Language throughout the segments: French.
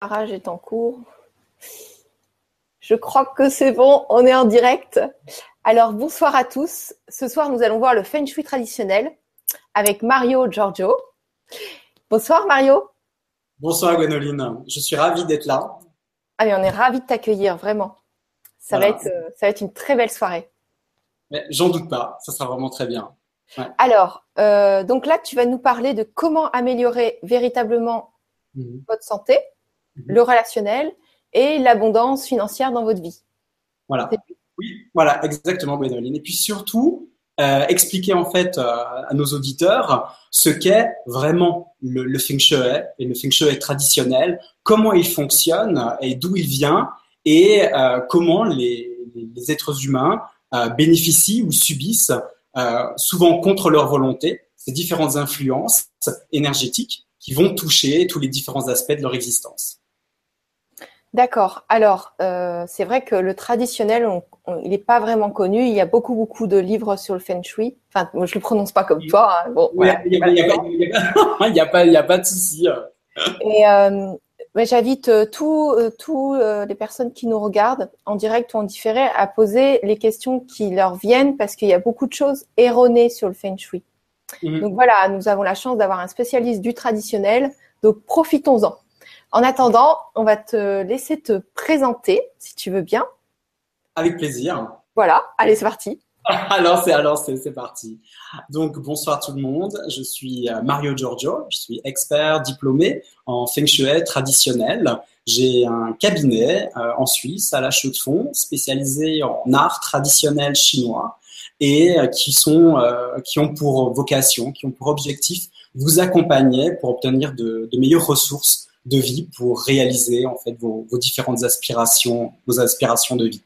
démarrage est en cours. Je crois que c'est bon, on est en direct. Alors bonsoir à tous. Ce soir, nous allons voir le Feng Shui traditionnel avec Mario Giorgio. Bonsoir Mario. Bonsoir Gwenoline. Je suis ravie d'être là. Allez, on est ravis de t'accueillir, vraiment. Ça, va être, euh, ça va être une très belle soirée. J'en doute pas, ça sera vraiment très bien. Alors, euh, donc là, tu vas nous parler de comment améliorer véritablement mhm. votre santé, mhm. le relationnel et l'abondance financière dans votre vie. Voilà. Oui, voilà, exactement, Gwénoline. Et puis surtout, euh, expliquer en fait euh, à nos auditeurs ce qu'est vraiment le, feng shui et le feng shui traditionnel, comment il fonctionne et d'où il vient et comment les, les, êtres humains bénéficient ou subissent euh, souvent contre leur volonté, ces différentes influences énergétiques qui vont toucher tous les différents aspects de leur existence. D'accord. Alors, euh, c'est vrai que le traditionnel, il n'est pas vraiment connu. Il y a beaucoup, beaucoup de livres sur le feng shui. Enfin, moi, je le prononce pas comme toi. il n'y a, pas de souci. Et euh, J'invite euh, tous euh, les personnes qui nous regardent en direct ou en différé à poser les questions qui leur viennent parce qu'il y a beaucoup de choses erronées sur le feng shui. Mhm. Donc voilà, nous avons la chance d'avoir un spécialiste du traditionnel, donc profitons-en. En attendant, on va te laisser te présenter si tu veux bien. Avec plaisir. Voilà, allez, c'est parti. alors c'est alors c'est parti. Donc bonsoir tout le monde. Je suis euh, Mario Giorgio. Je suis expert diplômé en feng shui traditionnel. J'ai un cabinet euh, en Suisse à la Chaux de Fonds spécialisé en art traditionnel chinois et euh, qui sont qui ont pour vocation, qui ont pour objectif vous accompagner pour obtenir de, de meilleures ressources de vie pour réaliser en fait vos, différentes aspirations, vos aspirations de vie.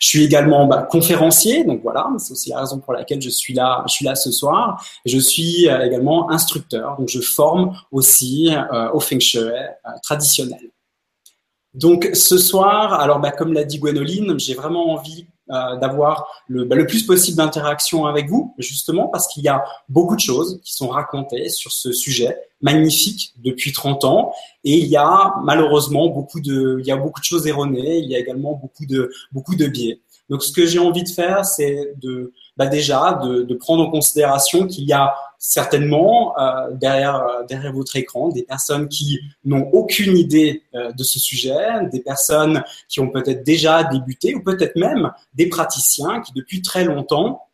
Je suis également bah, conférencier, donc voilà, c'est aussi la raison pour laquelle je suis là, je suis là ce soir. Je suis euh, également instructeur, donc je forme aussi euh, au feng shui euh, traditionnel. Donc ce soir, alors bah, comme l'a dit Gwenoline, j'ai vraiment envie euh, d'avoir le, bah, le, plus possible d'interaction avec vous, justement parce qu'il y a beaucoup de choses qui sont racontées sur ce sujet magnifique depuis 30 ans et il y a malheureusement beaucoup de, il y a beaucoup de choses erronées, il y a également beaucoup de, beaucoup de biais. Donc ce que j'ai envie de faire, c'est de bah déjà de, prendre en considération qu'il y a certainement euh, derrière, euh, derrière votre écran des personnes qui n'ont aucune idée euh, de ce sujet, des personnes qui ont peut-être déjà débuté ou peut-être même des praticiens qui depuis très longtemps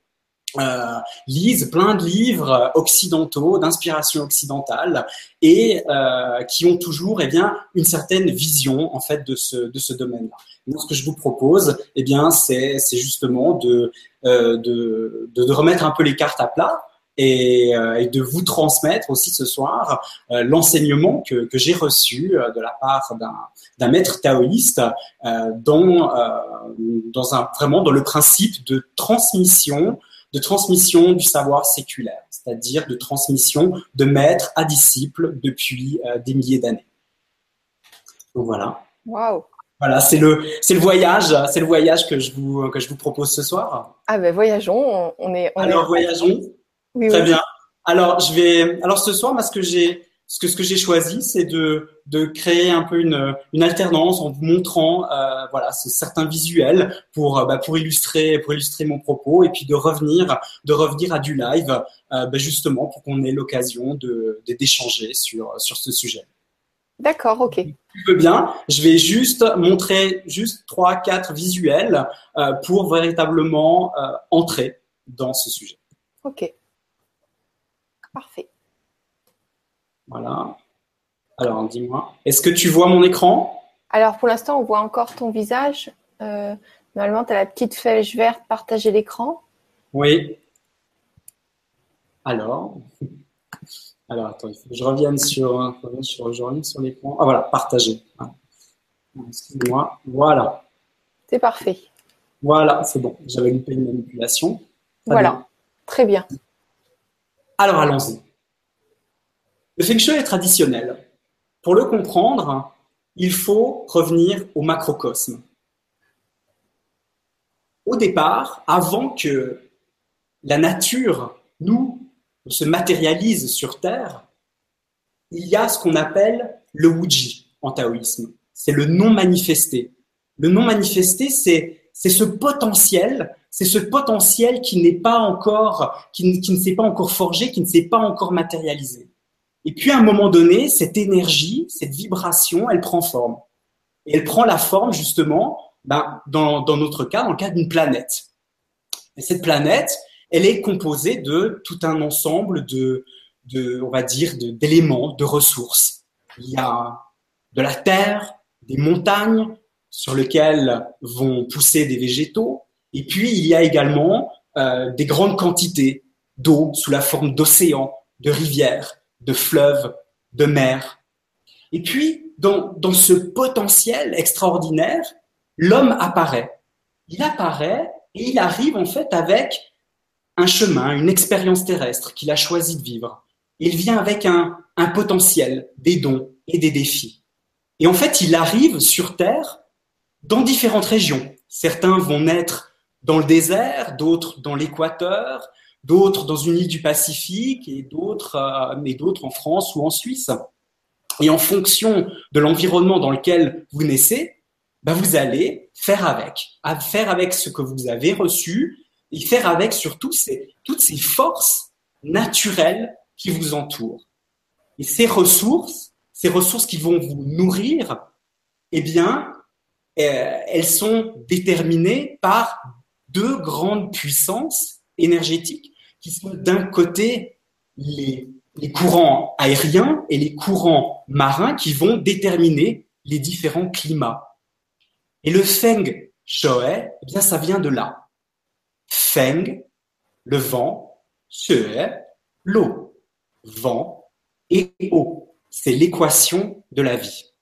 euh, lisent plein de livres occidentaux, d'inspiration occidentale, et euh, qui ont toujours eh bien, une certaine vision en fait de ce, de ce domaine-là. Donc, ce que je vous propose, eh bien, c'est, c'est justement de, euh, de, de, remettre un peu les cartes à plat et, euh, et de vous transmettre aussi ce soir euh, l'enseignement que, que j'ai reçu euh, de la part d'un, d'un maître taoïste dans, dans un, vraiment dans le principe de transmission de transmission du savoir séculaire, c'est-à-dire de transmission de maître à disciple depuis des milliers d'années. Donc voilà. Waouh. Voilà, c'est le c'est le voyage, c'est le voyage que je vous que je vous propose ce soir. Ah ben voyageons, on est. On alors voyageons. Oui, Très bien. Alors je vais alors ce soir, moi ce que j'ai ce que ce que j'ai choisi, c'est de de créer un peu une une alternance en vous montrant euh, voilà certains visuels pour euh, bah, pour illustrer pour illustrer mon propos et puis de revenir de revenir à du live euh, bah, justement pour qu'on ait l'occasion de d'échanger sur sur ce sujet. D'accord, ok. tu veux bien, je vais juste montrer juste trois, quatre visuels euh, pour véritablement entrer dans ce sujet. Ok. Parfait. Voilà. Alors, dis-moi, est-ce que tu vois mon écran? Alors, pour l'instant, on voit encore ton visage. Euh, normalement, tu as la petite flèche verte, partager l'écran. Oui. Alors. Alors, attends, il faut que je revienne sur, sur, je sur l'écran. Ah voilà, partager. Excusez-moi. Voilà. C'est parfait. Voilà, c'est bon. J'avais loupé une manipulation. voilà, très bien. Alors, allons-y. Le feng shui est traditionnel. Pour le comprendre, il faut revenir au macrocosme. Au départ, avant que la nature nous se matérialise sur Terre, il y a ce qu'on appelle le Wuji en taoïsme. C'est le non manifesté. Le non manifesté, c'est ce potentiel, c'est ce potentiel qui n'est pas encore, qui ne s'est pas encore forgé, qui ne s'est pas encore matérialisé. Et puis à un moment donné, cette énergie, cette vibration, elle prend forme. Et elle prend la forme justement, ben, dans, dans notre cas, dans le cas d'une planète. Et cette planète, elle est composée de tout un ensemble de, de on va dire, d'éléments, de, ressources. Il y a de la terre, des montagnes sur lesquelles vont pousser des végétaux, et puis il y a également euh, des grandes quantités d'eau sous la forme d'océans, de rivières, de fleuves, de mers. Et puis, dans, dans ce potentiel extraordinaire, l'homme apparaît. Il apparaît et il arrive en fait avec un chemin, une expérience terrestre qu'il a choisi de vivre. Il vient avec un, un potentiel, des dons et des défis. Et en fait, il arrive sur Terre dans différentes régions. Certains vont naître dans le désert, d'autres dans l'équateur, d'autres dans une île du Pacifique et d'autres, euh, mais d'autres en France ou en Suisse. Et en fonction de l'environnement dans lequel vous naissez, bah vous allez faire avec, faire avec ce que vous avez reçu et faire avec surtout toutes ces forces naturelles qui vous entourent. Et ces ressources, ces ressources qui vont vous nourrir, eh bien, euh, elles sont déterminées par deux grandes puissances énergétiques qui sont d'un côté les, courants aériens et les courants marins qui vont déterminer les différents climats. Et le Feng Shui, eh bien, ça vient de là. Feng, le vent, Shui, l'eau. Vent et eau. C'est l'équation de la vie.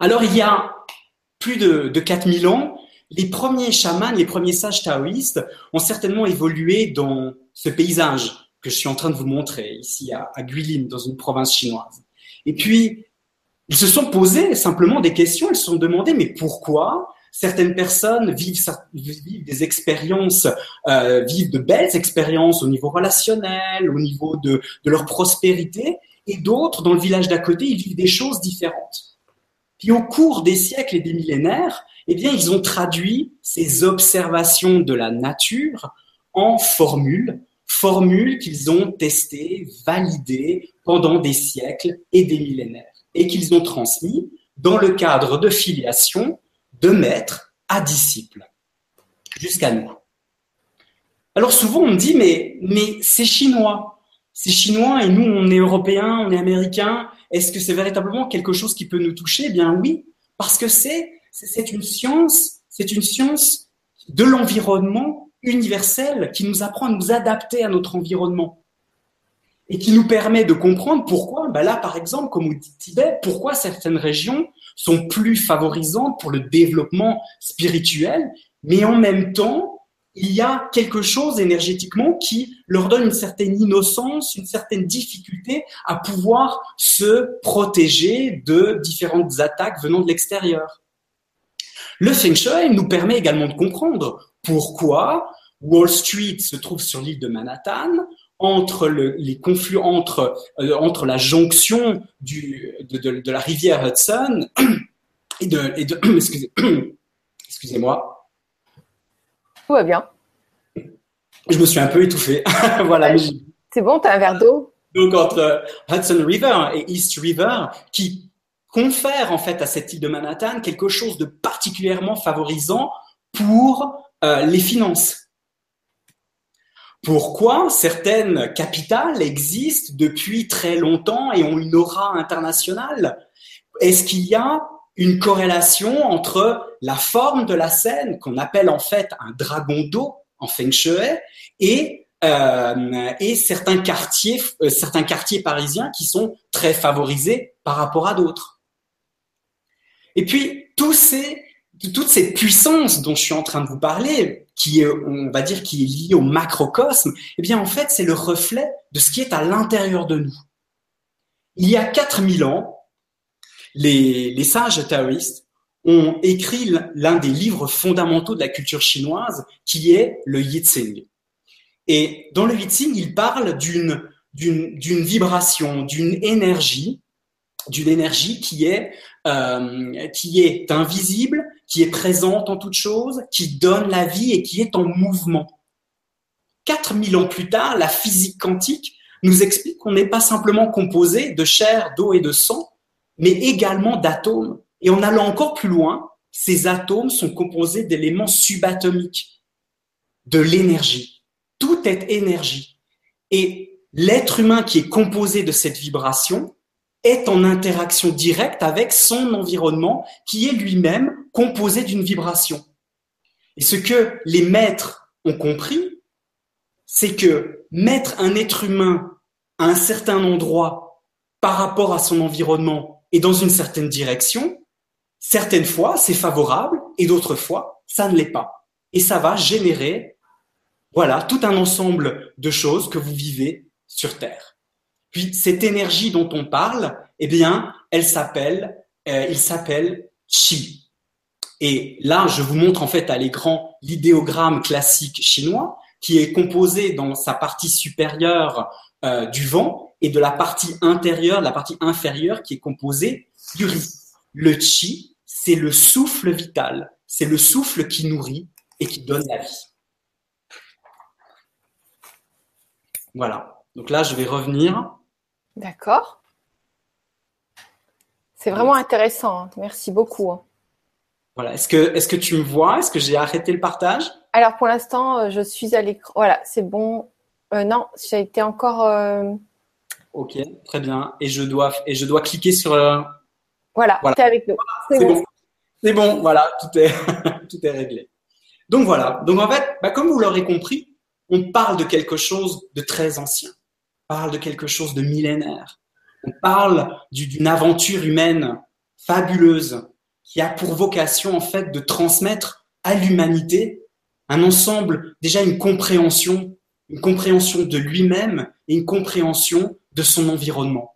Alors, il y a plus de, de 4000 ans, les premiers chamans, les premiers sages taoïstes ont certainement évolué dans ce paysage que je suis en train de vous montrer ici à, à Guilin, dans une province chinoise. Et puis, ils se sont posés simplement des questions, ils se sont demandé, mais pourquoi certaines personnes vivent, des expériences, euh, vivent de belles expériences au niveau relationnel, au niveau de, de leur prospérité, et d'autres, dans le village d'à côté, ils vivent des choses différentes. Puis au cours des siècles et des millénaires, eh bien, ils ont traduit ces observations de la nature en formules, formules qu'ils ont testées, validées pendant des siècles et des millénaires, et qu'ils ont transmis dans le cadre de filiation de maître à disciple, jusqu'à nous. Alors souvent on me dit, mais, mais c'est chinois, c'est chinois et nous on est européens, on est américains, est-ce que c'est véritablement quelque chose qui peut nous toucher? Eh bien oui, parce que c'est une science, c'est une science de l'environnement universel qui nous apprend à nous adapter à notre environnement et qui nous permet de comprendre pourquoi, ben là par exemple, comme au Tibet, pourquoi certaines régions sont plus favorisantes pour le développement spirituel, mais en même temps, il y a quelque chose énergétiquement qui leur donne une certaine innocence, une certaine difficulté à pouvoir se protéger de différentes attaques venant de l'extérieur. Le Feng Shui nous permet également de comprendre pourquoi Wall Street se trouve sur l'île de Manhattan, entre les conflits, entre, euh, entre la jonction du, de, la rivière Hudson et de, et de excusez, excusez-moi. Tout va bien. Je me suis un peu étouffé. voilà. C'est bon, tu as un verre d'eau? Donc entre Hudson River et East River, qui confère en fait à cette île de Manhattan quelque chose de particulièrement favorisant pour euh, les finances. Pourquoi certaines capitales existent depuis très longtemps et ont une aura internationale? Est-ce qu'il y a une corrélation entre la forme de la scène, qu'on appelle en fait un dragon d'eau en feng shui, et, euh, et certains, quartiers, euh, certains quartiers parisiens qui sont très favorisés par rapport à d'autres? Et puis, tous ces, toute cette puissance dont je suis en train de vous parler, qui est, on va dire, qui est liée au macrocosme, eh bien, en fait, c'est le reflet de ce qui est à l'intérieur de nous. Il y a 4000 ans, les, les sages taoïstes ont écrit l'un des livres fondamentaux de la culture chinoise, qui est le Yitsing. Et dans le Yitsing, il parle d'une, d'une, d'une vibration, d'une énergie d'une énergie qui est euh, qui est invisible, qui est présente en toute chose, qui donne la vie et qui est en mouvement. 4000 ans plus tard, la physique quantique nous explique qu'on n'est pas simplement composé de chair, d'eau et de sang, mais également d'atomes. Et en allant encore plus loin, ces atomes sont composés d'éléments subatomiques, de l'énergie. Tout est énergie. Et l'être humain qui est composé de cette vibration est en interaction directe avec son environnement qui est lui-même composé d'une vibration. Et ce que les maîtres ont compris, c'est que mettre un être humain à un certain endroit par rapport à son environnement et dans une certaine direction, certaines fois c'est favorable et d'autres fois ça ne l'est pas. Et ça va générer, voilà, tout un ensemble de choses que vous vivez sur Terre. Puis cette énergie dont on parle, eh bien, elle s'appelle, euh, il s'appelle Qi. Et là, je vous montre en fait à l'écran l'idéogramme classique chinois qui est composé dans sa partie supérieure euh, du vent et de la partie intérieure, la partie inférieure qui est composée du riz. Le Qi, c'est le souffle vital, c'est le souffle qui nourrit et qui donne la vie. Voilà. Donc là, je vais revenir. D'accord. C'est vraiment intéressant. Hein. Merci beaucoup. Hein. Voilà. Est-ce que, tu me vois? Est-ce que j'ai arrêté le partage? Alors pour l'instant, euh, je suis à l'écran. Voilà, c'est bon. Euh, non, j'ai été encore. Euh, ok, très bien. Et je dois, et je dois cliquer sur. Voilà, tu es avec nous. C'est bon. C'est bon. voilà, tout est, tout est réglé. Donc voilà. Donc en fait, bah, comme vous l'aurez compris, on parle de quelque chose de très ancien parle de quelque chose de millénaire. On parle d'une aventure humaine fabuleuse qui a pour vocation en fait de transmettre à l'humanité un ensemble, déjà une compréhension, une compréhension de lui-même et une compréhension de son environnement.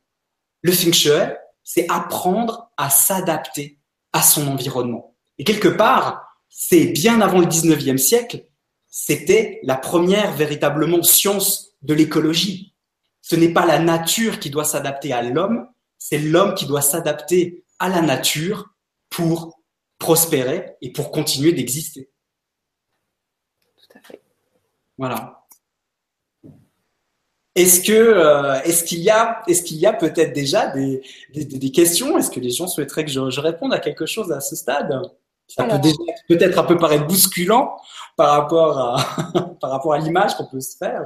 Le Feng Shui, c'est apprendre à s'adapter à son environnement. Et quelque part, c'est bien avant le 19e siècle, c'était la première véritablement science de l'écologie. Ce n'est pas la nature qui doit s'adapter à l'homme, c'est l'homme qui doit s'adapter à la nature pour prospérer et pour continuer d'exister. Tout à fait. Voilà. Est-ce que euh, est-ce qu'il y a est-ce qu'il y a peut-être déjà des, des, questions? Est-ce que les gens souhaiteraient que je, je, réponde à quelque chose à ce stade? Ça peut déjà peut-être un peu paraître bousculant, par rapport à, par rapport à l'image qu'on peut se faire.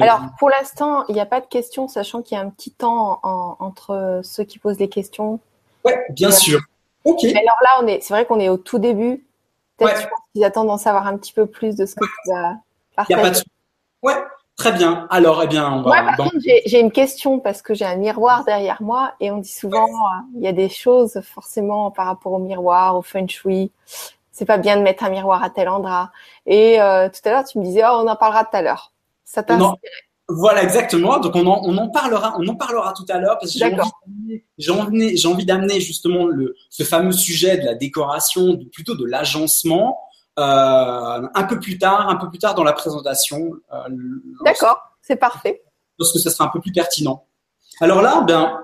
Alors, pour l'instant, il n'y a pas de questions, sachant qu'il y a un petit temps entre ceux qui posent les questions. Oui, bien sûr. Ok. alors là, on est, c'est vrai qu'on est au tout début. Peut-être qu'ils attendent d'en savoir un petit peu plus de ce que tu as partagé. Il a pas de... Ouais, très bien. Alors, eh bien, on va. par contre, j'ai une question parce que j'ai un miroir derrière moi et on dit souvent, euh, il y a des choses forcément par rapport au miroir, au feng shui c'est pas bien de mettre un miroir à tel endroit. Et euh, tout à l'heure, tu me disais, oh, on en parlera tout à l'heure. Ça t'a Voilà, exactement. Donc on en, on en, parlera, on en parlera tout à l'heure parce que j'ai envie, j'ai envie d'amener justement le, ce fameux sujet de la décoration, plutôt de l'agencement, un peu plus tard, un peu plus tard dans la présentation. Euh, D'accord, c'est parfait. Parce que ça sera un peu plus pertinent. Alors là, ben,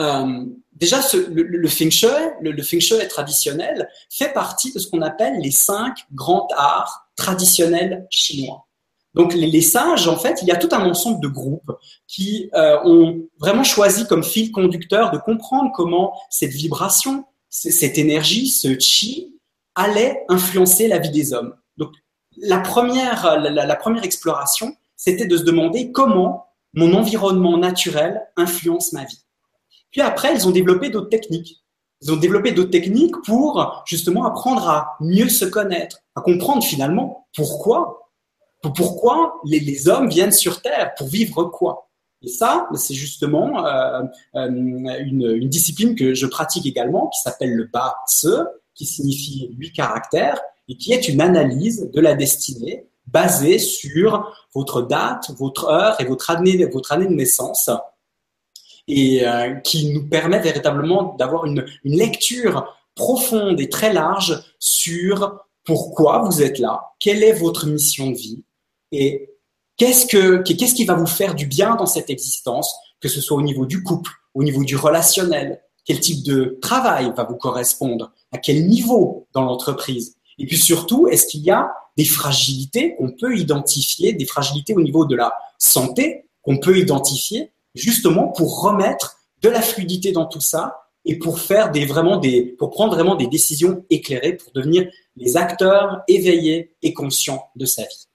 euh, déjà, ce, le, feng shui, le, feng shui traditionnel fait partie de ce qu'on appelle les cinq grands arts traditionnels chinois. Donc les, sages, en fait, il y a tout un ensemble de groupes qui euh, ont vraiment choisi comme fil conducteur de comprendre comment cette vibration, cette énergie, ce chi, allait influencer la vie des hommes. Donc la première, la première exploration, c'était de se demander comment mon environnement naturel influence ma vie. Puis après, ils ont développé d'autres techniques. Ils ont développé d'autres techniques pour justement apprendre à mieux se connaître, à comprendre finalement pourquoi, pourquoi les, hommes viennent sur Terre, pour vivre quoi. Et ça, c'est justement euh, euh, une, discipline que je pratique également, qui s'appelle le Ba qui signifie huit caractères, et qui est une analyse de la destinée basée sur votre date, votre heure et votre année, votre année de naissance et euh, qui nous permet véritablement d'avoir une, une lecture profonde et très large sur pourquoi vous êtes là, quelle est votre mission de vie et qu'est-ce que qu'est-ce qui va vous faire du bien dans cette existence, que ce soit au niveau du couple, au niveau du relationnel, quel type de travail va vous correspondre, à quel niveau dans l'entreprise. Et puis surtout, est-ce qu'il y a des fragilités qu'on peut identifier, des fragilités au niveau de la santé qu'on peut identifier, justement pour remettre de la fluidité dans tout ça et pour faire des vraiment des pour prendre vraiment des décisions éclairées pour devenir les acteurs éveillés et conscients de sa vie.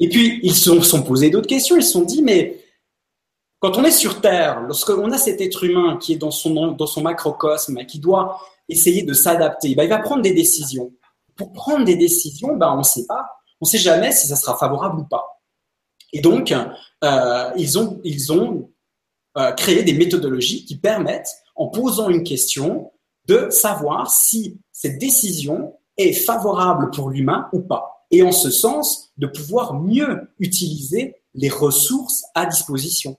Et puis ils se sont posés d'autres questions, ils se sont dit mais quand on est sur Terre, lorsqu'on a cet être humain qui est dans son, dans son macrocosme, qui doit essayer de s'adapter, ben, il va prendre des décisions. Pour prendre des décisions, ben, on ne sait pas. On ne sait jamais si ça sera favorable ou pas. Et donc, euh, ils ont, ils ont euh, créé des méthodologies qui permettent, en posant une question, de savoir si cette décision est favorable pour l'humain ou pas. Et en ce sens, de pouvoir mieux utiliser les ressources à disposition.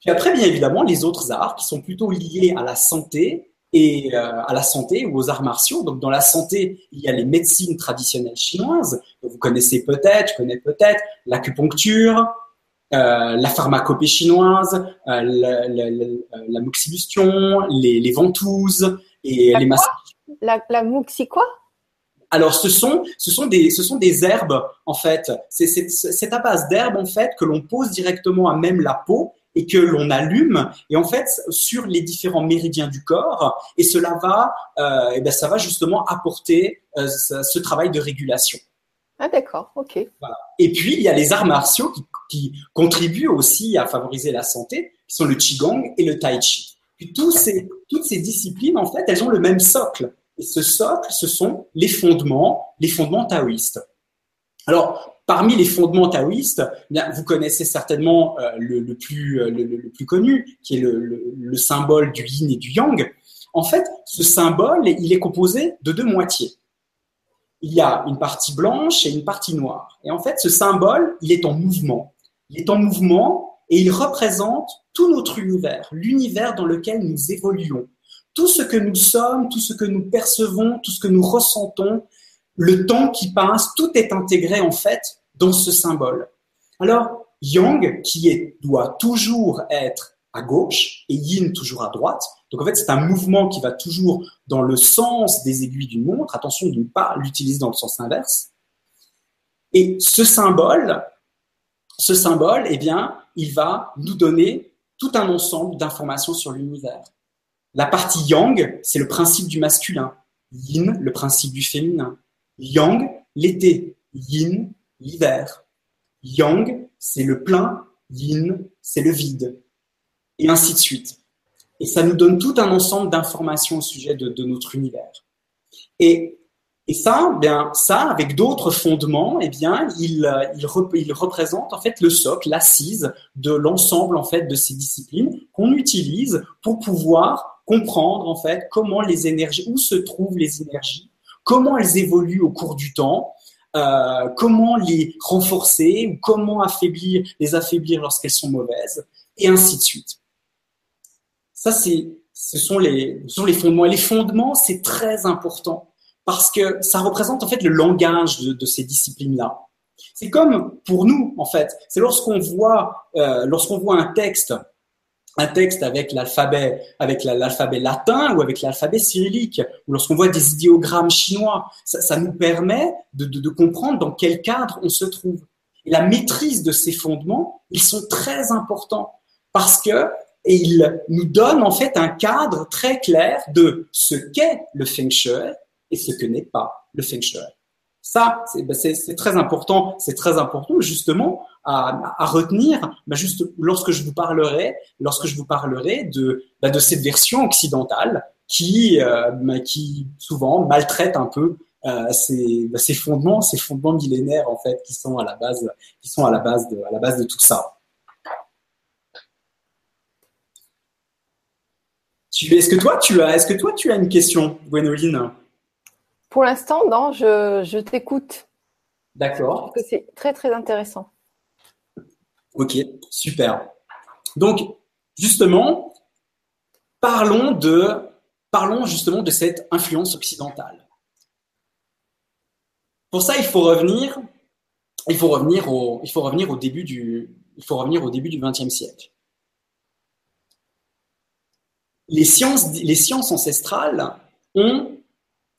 Puis après, bien évidemment, les autres arts qui sont plutôt liés à la santé et euh, à la santé ou aux arts martiaux. Donc, dans la santé, il y a les médecines traditionnelles chinoises. vous connaissez peut-être, je connais peut-être l'acupuncture, euh, la pharmacopée chinoise, euh, la, la, la, moxibustion, les, les, ventouses et les massages. La, la moxie quoi? Alors, ce sont, ce sont des, ce sont des herbes en fait. C'est à base d'herbes en fait que l'on pose directement à même la peau et que l'on allume et en fait sur les différents méridiens du corps et cela va euh, et ben ça va justement apporter euh, ce, travail de régulation. Ah d'accord, ok. Voilà. Et puis il y a les arts martiaux qui, qui, contribuent aussi à favoriser la santé, qui sont le qigong et le tai chi. Puis tous ces, toutes ces disciplines en fait elles ont le même socle et ce socle ce sont les fondements, les fondements taoïstes. Alors, Parmi les fondements taoïstes, vous connaissez certainement euh, le, plus, euh, le, plus connu, qui est le, symbole du yin et du yang. En fait, ce symbole, il est composé de deux moitiés. Il y a une partie blanche et une partie noire. Et en fait, ce symbole, il est en mouvement. Il est en mouvement et il représente tout notre univers, l'univers dans lequel nous évoluons. Tout ce que nous sommes, tout ce que nous percevons, tout ce que nous ressentons, le temps qui passe, tout est intégré en fait dans ce symbole. Alors, Yang, qui est, doit toujours être à gauche et Yin toujours à droite. Donc en fait, c'est un mouvement qui va toujours dans le sens des aiguilles d'une montre. Attention de ne pas l'utiliser dans le sens inverse. Et ce symbole, ce symbole, eh bien, il va nous donner tout un ensemble d'informations sur l'univers. La partie yang, c'est le principe du masculin. Yin, le principe du féminin. Yang, l'été, yin, l'hiver. Yang, c'est le plein, yin, c'est le vide. Et ainsi de suite. Et ça nous donne tout un ensemble d'informations au sujet de, notre univers. Et, et, ça, bien, ça, avec d'autres fondements, eh bien, il, il, il, représente en fait le socle, l'assise de l'ensemble en fait de ces disciplines qu'on utilise pour pouvoir comprendre en fait comment les énergies, où se trouvent les énergies comment elles évoluent au cours du temps, euh, comment les renforcer ou comment affaiblir, les affaiblir lorsqu'elles sont mauvaises, et ainsi de suite. Ça, c'est, ce sont les, sont les fondements. Et les fondements, c'est très important parce que ça représente en fait le langage de, de ces disciplines-là. C'est comme pour nous, en fait. C'est lorsqu'on voit, euh, lorsqu'on voit un texte un texte avec l'alphabet, avec l'alphabet latin ou avec l'alphabet cyrillique, ou lorsqu'on voit des idéogrammes chinois, ça, nous permet de, de, comprendre dans quel cadre on se trouve. Et la maîtrise de ces fondements, ils sont très importants parce que et ils nous donnent en fait un cadre très clair de ce qu'est le feng shui et ce que n'est pas le feng shui. Ça, c'est ben, très important. C'est très important justement à, à retenir. Ben juste lorsque je vous parlerai, lorsque je vous parlerai de ben, de cette version occidentale qui euh, ben, qui souvent maltraite un peu euh, ces, ces fondements, ces fondements millénaires en fait qui sont à la base, qui sont à la base de à la base de tout ça. Est-ce que toi tu as, est-ce que toi tu as une question, Gwénoline? Pour l'instant, non, je, t'écoute. D'accord. que c'est très, très intéressant. Ok, super. Donc, justement, parlons de, parlons justement de cette influence occidentale. Pour ça, il faut revenir, il faut revenir au, il faut revenir au début du, il faut revenir au début du XXe siècle. les sciences, les sciences ancestrales ont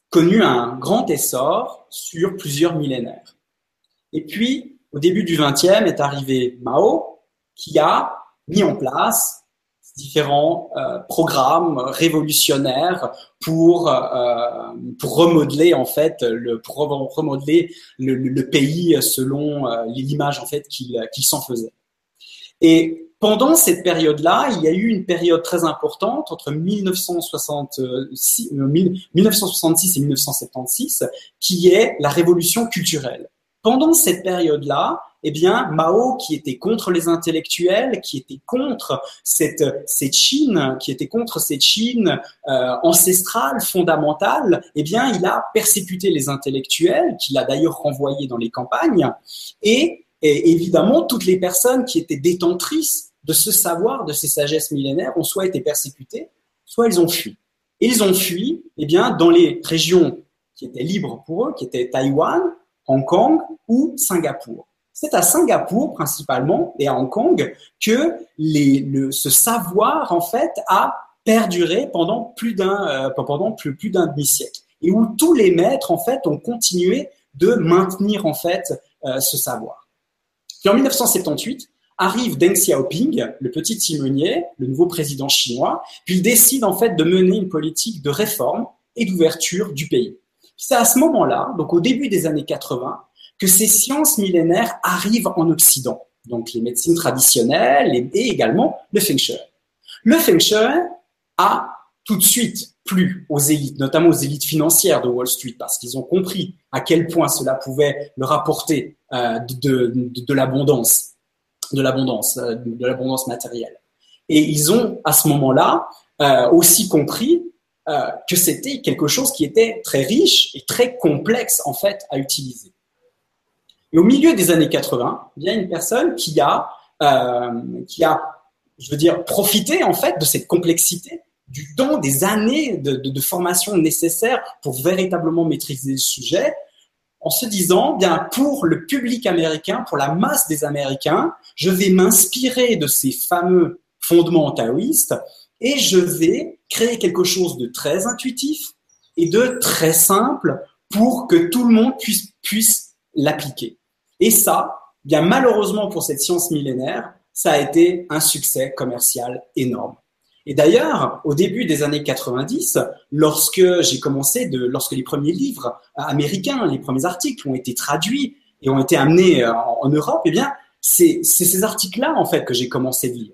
connu un grand essor sur plusieurs millénaires. Et puis, au début du XXe est arrivé Mao, qui a mis en place différents euh, programmes révolutionnaires pour euh, pour remodeler en fait le pour remodeler le, pays selon euh, l'image en fait qu'il qu'il s'en faisait. Et pendant cette période-là, il y a eu une période très importante entre 1966, 1966 et 1976, qui est la révolution culturelle. Pendant cette période-là, eh bien, Mao, qui était contre les intellectuels, qui était contre cette, cette Chine, qui était contre cette Chine euh, ancestrale, fondamentale, eh bien, il a persécuté les intellectuels, qu'il a d'ailleurs renvoyés dans les campagnes, et, évidemment, toutes les personnes qui étaient détentrices de ce savoir, de ces sagesses millénaires, ont soit été persécutées, soit ils ont fui. Et ils ont fui, eh bien, dans les régions qui étaient libres pour eux, qui étaient Taïwan, Hong Kong ou Singapour. C'est à Singapour principalement et à Hong Kong que le, ce savoir en fait a perduré pendant plus d'un euh, pendant plus, plus d'un demi-siècle et où tous les maîtres en fait ont continué de maintenir en fait euh, ce savoir. Puis en 1978 arrive Deng Xiaoping, le petit timonier, le nouveau président chinois, puis il décide en fait de mener une politique de réforme et d'ouverture du pays. C'est à ce moment-là, donc au début des années 80, que ces sciences millénaires arrivent en Occident, donc les médecines traditionnelles et, également le Feng. Le Feng a tout de suite plu aux élites, notamment aux élites financières de Wall Street, parce qu'ils ont compris à quel point cela pouvait leur apporter euh, de l'abondance, de l'abondance, euh, de l'abondance matérielle. Et ils ont à ce moment-là euh, aussi compris euh, que c'était quelque chose qui était très riche et très complexe en fait à utiliser. Et au milieu des années 80, il y a une personne qui a, euh, qui a, je veux dire, profité en fait de cette complexité, du temps, des années de, de, formation nécessaires pour véritablement maîtriser le sujet, en se disant, bien, pour le public américain, pour la masse des Américains, je vais m'inspirer de ces fameux fondements taoïstes et je vais créer quelque chose de très intuitif et de très simple pour que tout le monde puisse, l'appliquer. Et ça, bien malheureusement pour cette science millénaire, ça a été un succès commercial énorme. Et d'ailleurs, au début des années 90, lorsque j'ai commencé lorsque les premiers livres américains, les premiers articles ont été traduits et ont été amenés en, en Europe, eh bien, c'est ces articles-là, en fait, que j'ai commencé de lire.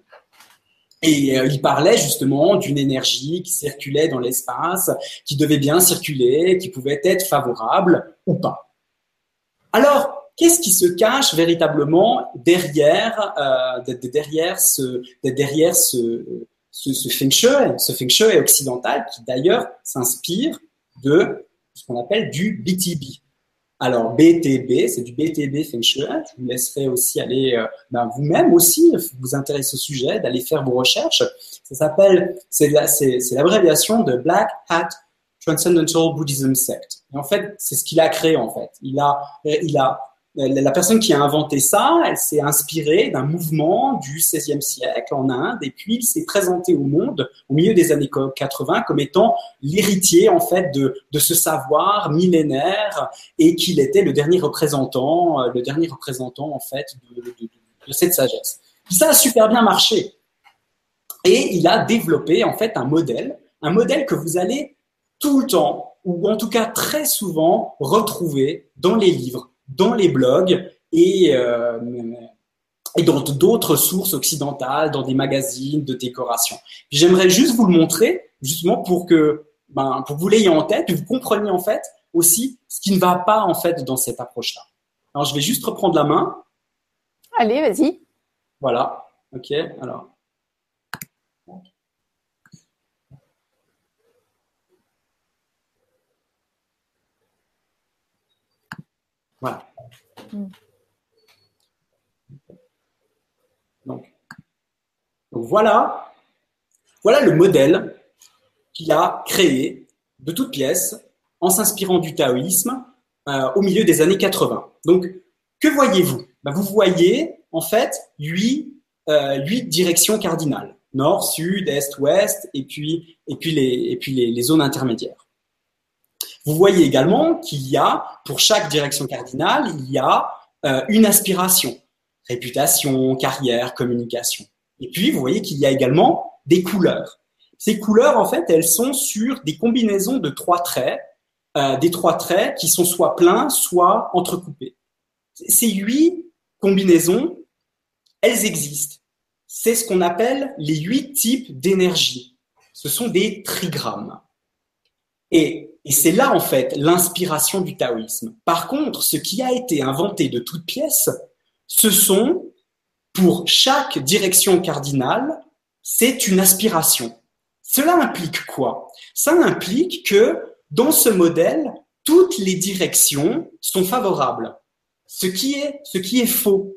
Et euh, il parlait justement d'une énergie qui circulait dans l'espace, qui devait bien circuler, qui pouvait être favorable ou pas. Alors, qu'est-ce qui se cache véritablement derrière, euh, derrière ce, derrière ce, ce, feng shui, ce feng shui occidental qui d'ailleurs s'inspire de ce qu'on appelle du BTB, alors, BTB, c'est du BTB Feng Shui. Je vous laisserai aussi aller euh, ben, vous-même aussi vous intéresser au sujet, d'aller faire vos recherches. Ça s'appelle, c'est l'abréviation de Black Hat Transcendental Buddhism Sect. Et en fait, c'est ce qu'il a créé en fait. Il a, il a la personne qui a inventé ça, elle s'est inspirée d'un mouvement du XVIe siècle en Inde, et puis il s'est présenté au monde au milieu des années 80 comme étant l'héritier en fait de, ce savoir millénaire, et qu'il était le dernier représentant, euh, le dernier représentant en fait de, de cette sagesse. ça a super bien marché, et il a développé en fait un modèle, un modèle que vous allez tout le temps, ou en tout cas très souvent, retrouver dans les livres dans les blogs et, euh, et dans d'autres sources occidentales, dans des magazines de décoration. J'aimerais juste vous le montrer, justement pour que, ben, pour que vous l'ayez en tête, que vous compreniez en fait aussi ce qui ne va pas en fait dans cette approche-là. Alors je vais juste reprendre la main. Allez, vas-y. Voilà. Ok. Alors. Voilà. Mm. Donc, voilà, voilà le modèle qu'il a créé de toutes pièces en s'inspirant du taoïsme euh, au milieu des années 80. Donc, que voyez-vous? Ben, Vous voyez en fait huit, euh, huit directions cardinales. nord, sud, est, ouest, et puis, et puis, les, et puis les, zones intermédiaires. Vous voyez également qu'il y a, pour chaque direction cardinale, il y a euh, une aspiration. Réputation, carrière, communication. Et puis, vous voyez qu'il y a également des couleurs. Ces couleurs, en fait, elles sont sur des combinaisons de trois traits, euh, des trois traits qui sont soit pleins, soit entrecoupés. Ces huit combinaisons, elles existent. C'est ce qu'on appelle les huit types d'énergie. Ce sont des trigrammes. Et, et c'est là, en fait, l'inspiration du taoïsme. Par contre, ce qui a été inventé de toutes pièces, ce sont, pour chaque direction cardinale, c'est une aspiration. Cela implique quoi? Ça implique que dans ce modèle, toutes les directions sont favorables ce qui est, faux.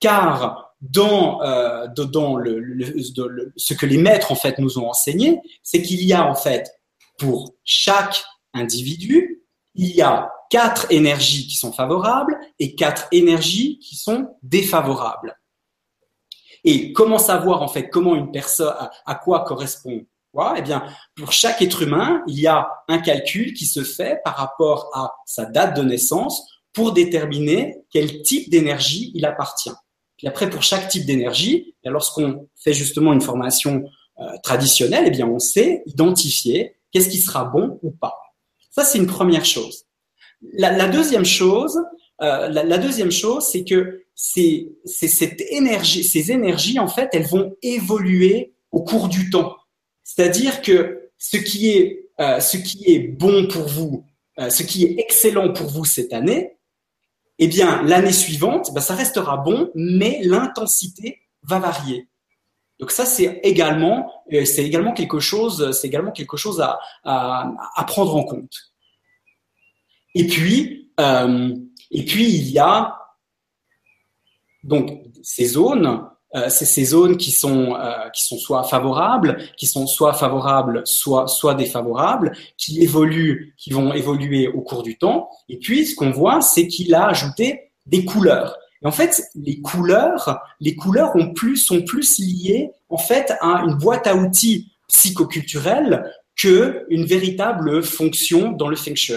Car dans, euh, ce que les maîtres en fait nous ont enseigné, c'est qu'il y a en fait pour chaque individu, il y a quatre énergies qui sont favorables et quatre énergies qui sont défavorables. Et comment savoir en fait comment une personne à, quoi correspond? Eh bien, pour chaque être humain, il y a un calcul qui se fait par rapport à sa date de naissance pour déterminer quel type d'énergie il appartient. Puis après, pour chaque type d'énergie, lorsqu'on fait justement une formation euh, traditionnelle, eh bien, on sait identifier qu'est-ce qui sera bon ou pas. Ça, c'est une première chose. La, deuxième chose, euh, la, deuxième chose, c'est que c'est cette énergie, ces énergies, en fait, elles vont évoluer au cours du temps. C'est-à-dire que ce qui est, euh, ce qui est bon pour vous, ce qui est excellent pour vous cette année, eh bien, l'année suivante, ben, ça restera bon, mais l'intensité va varier. Donc ça, c'est également, euh, c'est également quelque chose, c'est également quelque chose à, à, prendre en compte. Et puis, euh, et puis il y a donc ces zones euh, c'est ces zones qui sont euh, qui sont soit favorables, qui sont soit favorables, soit soit défavorables, qui évoluent, qui vont évoluer au cours du temps. Et puis ce qu'on voit, c'est qu'il a ajouté des couleurs. En fait, les couleurs, les couleurs ont plus sont plus liées en fait à une boîte à outils psychoculturelle que une véritable fonction dans le feng shui.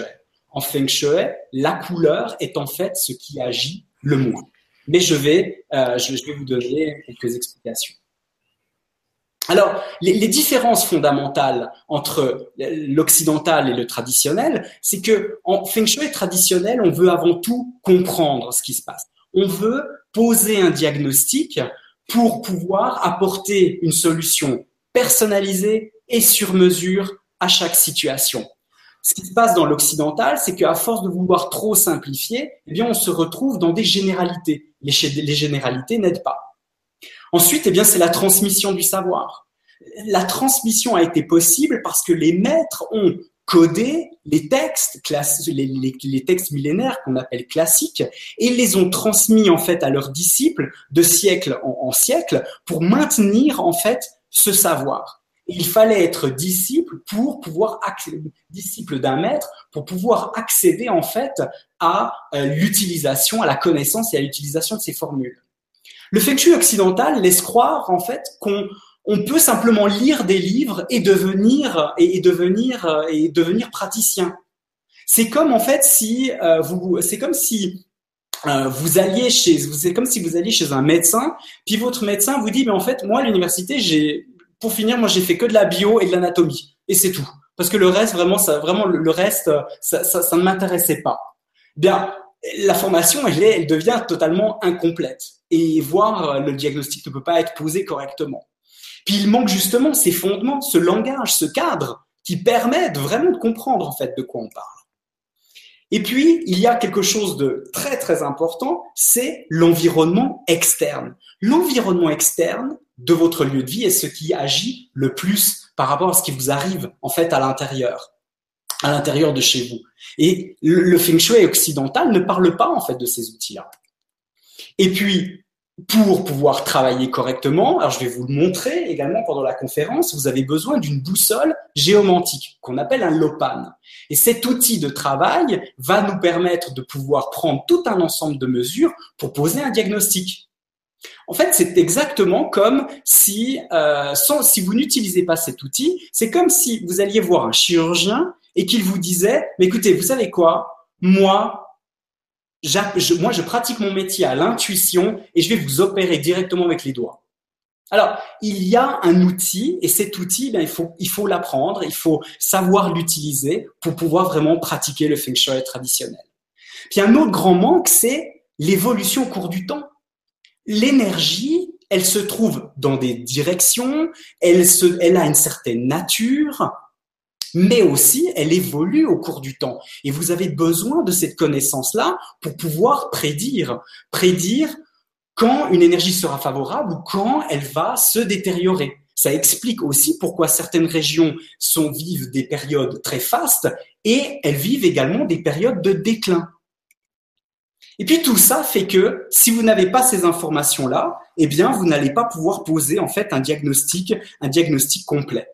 En feng shui, la couleur est en fait ce qui agit le moins mais je vais, euh, je, vais vous donner quelques explications. Alors, les, les, différences fondamentales entre l'occidental et le traditionnel, c'est que en feng shui traditionnel, on veut avant tout comprendre ce qui se passe. On veut poser un diagnostic pour pouvoir apporter une solution personnalisée et sur mesure à chaque situation ce qui se passe dans l'occidental, c'est qu'à force de vouloir trop simplifier, eh bien, on se retrouve dans des généralités. Les, généralités n'aident pas. Ensuite, eh bien, c'est la transmission du savoir. La transmission a été possible parce que les maîtres ont codé les textes, les, les, textes millénaires qu'on appelle classiques, et les ont transmis en fait à leurs disciples de siècle en, en siècle pour maintenir en fait ce savoir il fallait être disciple pour pouvoir disciple d'un maître pour pouvoir accéder en fait à euh, l'utilisation, à la connaissance et à l'utilisation de ces formules. Le shui occidental laisse croire en fait qu'on on peut simplement lire des livres et devenir et, devenir euh, et devenir praticien. C'est comme en fait si euh, vous, c'est comme si vous alliez chez, c'est comme si vous alliez chez un médecin, puis votre médecin vous dit, mais en fait, moi à l'université, j'ai pour finir, moi, j'ai fait que de la bio et de l'anatomie. Et c'est tout. Parce que le reste, vraiment, ça, vraiment, le reste, ça, ça, ça ne m'intéressait pas. Bien, la formation, elle, elle devient totalement incomplète. Et voire le diagnostic ne peut pas être posé correctement. Puis il manque justement ces fondements, ce langage, ce cadre qui permet de vraiment de comprendre en fait de quoi on parle. Et puis, il y a quelque chose de très très important, c'est l'environnement externe. L'environnement externe, de votre lieu de vie et ce qui agit le plus par rapport à ce qui vous arrive en fait à l'intérieur, à l'intérieur de chez vous. Et le, feng shui occidental ne parle pas en fait de ces outils-là. Et puis pour pouvoir travailler correctement, alors je vais vous le montrer également pendant la conférence, vous avez besoin d'une boussole géomantique qu'on appelle un lopan. Et cet outil de travail va nous permettre de pouvoir prendre tout un ensemble de mesures pour poser un diagnostic. En fait, c'est exactement comme si, euh, si vous n'utilisez pas cet outil, c'est comme si vous alliez voir un chirurgien et qu'il vous disait, mais écoutez, vous savez quoi? Moi, moi, je pratique mon métier à l'intuition et je vais vous opérer directement avec les doigts. Alors, il y a un outil et cet outil, ben, il faut, l'apprendre, il faut savoir l'utiliser pour pouvoir vraiment pratiquer le feng shui traditionnel. Puis un autre grand manque, c'est l'évolution au cours du temps. L'énergie, elle se trouve dans des directions, elle a une certaine nature, mais aussi elle évolue au cours du temps. Et vous avez besoin de cette connaissance-là pour pouvoir prédire, prédire quand une énergie sera favorable ou quand elle va se détériorer. Ça explique aussi pourquoi certaines régions sont vivent des périodes très fastes et elles vivent également des périodes de déclin. Et puis tout ça fait que si vous n'avez pas ces informations-là, eh bien vous n'allez pas pouvoir poser en fait un diagnostic, un diagnostic complet.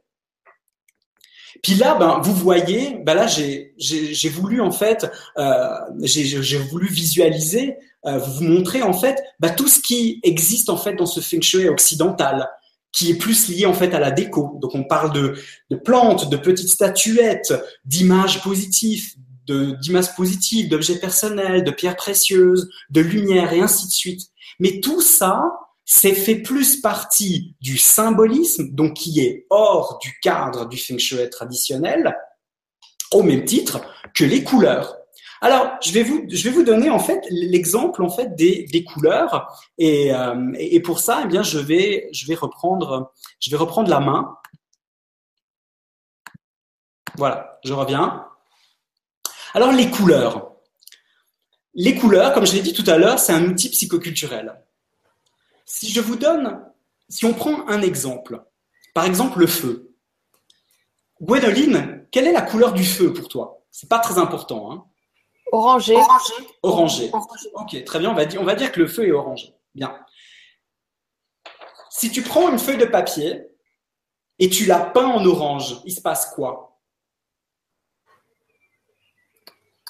Puis là, ben, vous voyez, ben là, j'ai, voulu en fait, euh, j'ai, voulu visualiser, euh, vous montrer en fait, ben, tout ce qui existe en fait dans ce feng shui occidental, qui est plus lié en fait à la déco. Donc on parle de, de plantes, de petites statuettes, d'images positives, d'images positives, d'objets personnels, de pierres précieuses, de lumière et ainsi de suite. Mais tout ça, c'est fait plus partie du symbolisme, donc qui est hors du cadre du feng shui traditionnel, au même titre que les couleurs. Alors, je vais vous, donner en fait l'exemple en fait des, couleurs et, euh, et pour ça, eh bien, je vais reprendre la main. Voilà, je reviens. Alors les couleurs, les couleurs, comme je l'ai dit tout à l'heure, c'est un outil psychoculturel. Si je vous donne, si on prend un exemple, par exemple le feu. Gwendoline, quelle est la couleur du feu pour toi? C'est pas très important. Hein orangé. orangé. Ok, très bien. On va, dire, on va dire que le feu est orangé. Bien. Si tu prends une feuille de papier et tu la peins en orange, il se passe quoi?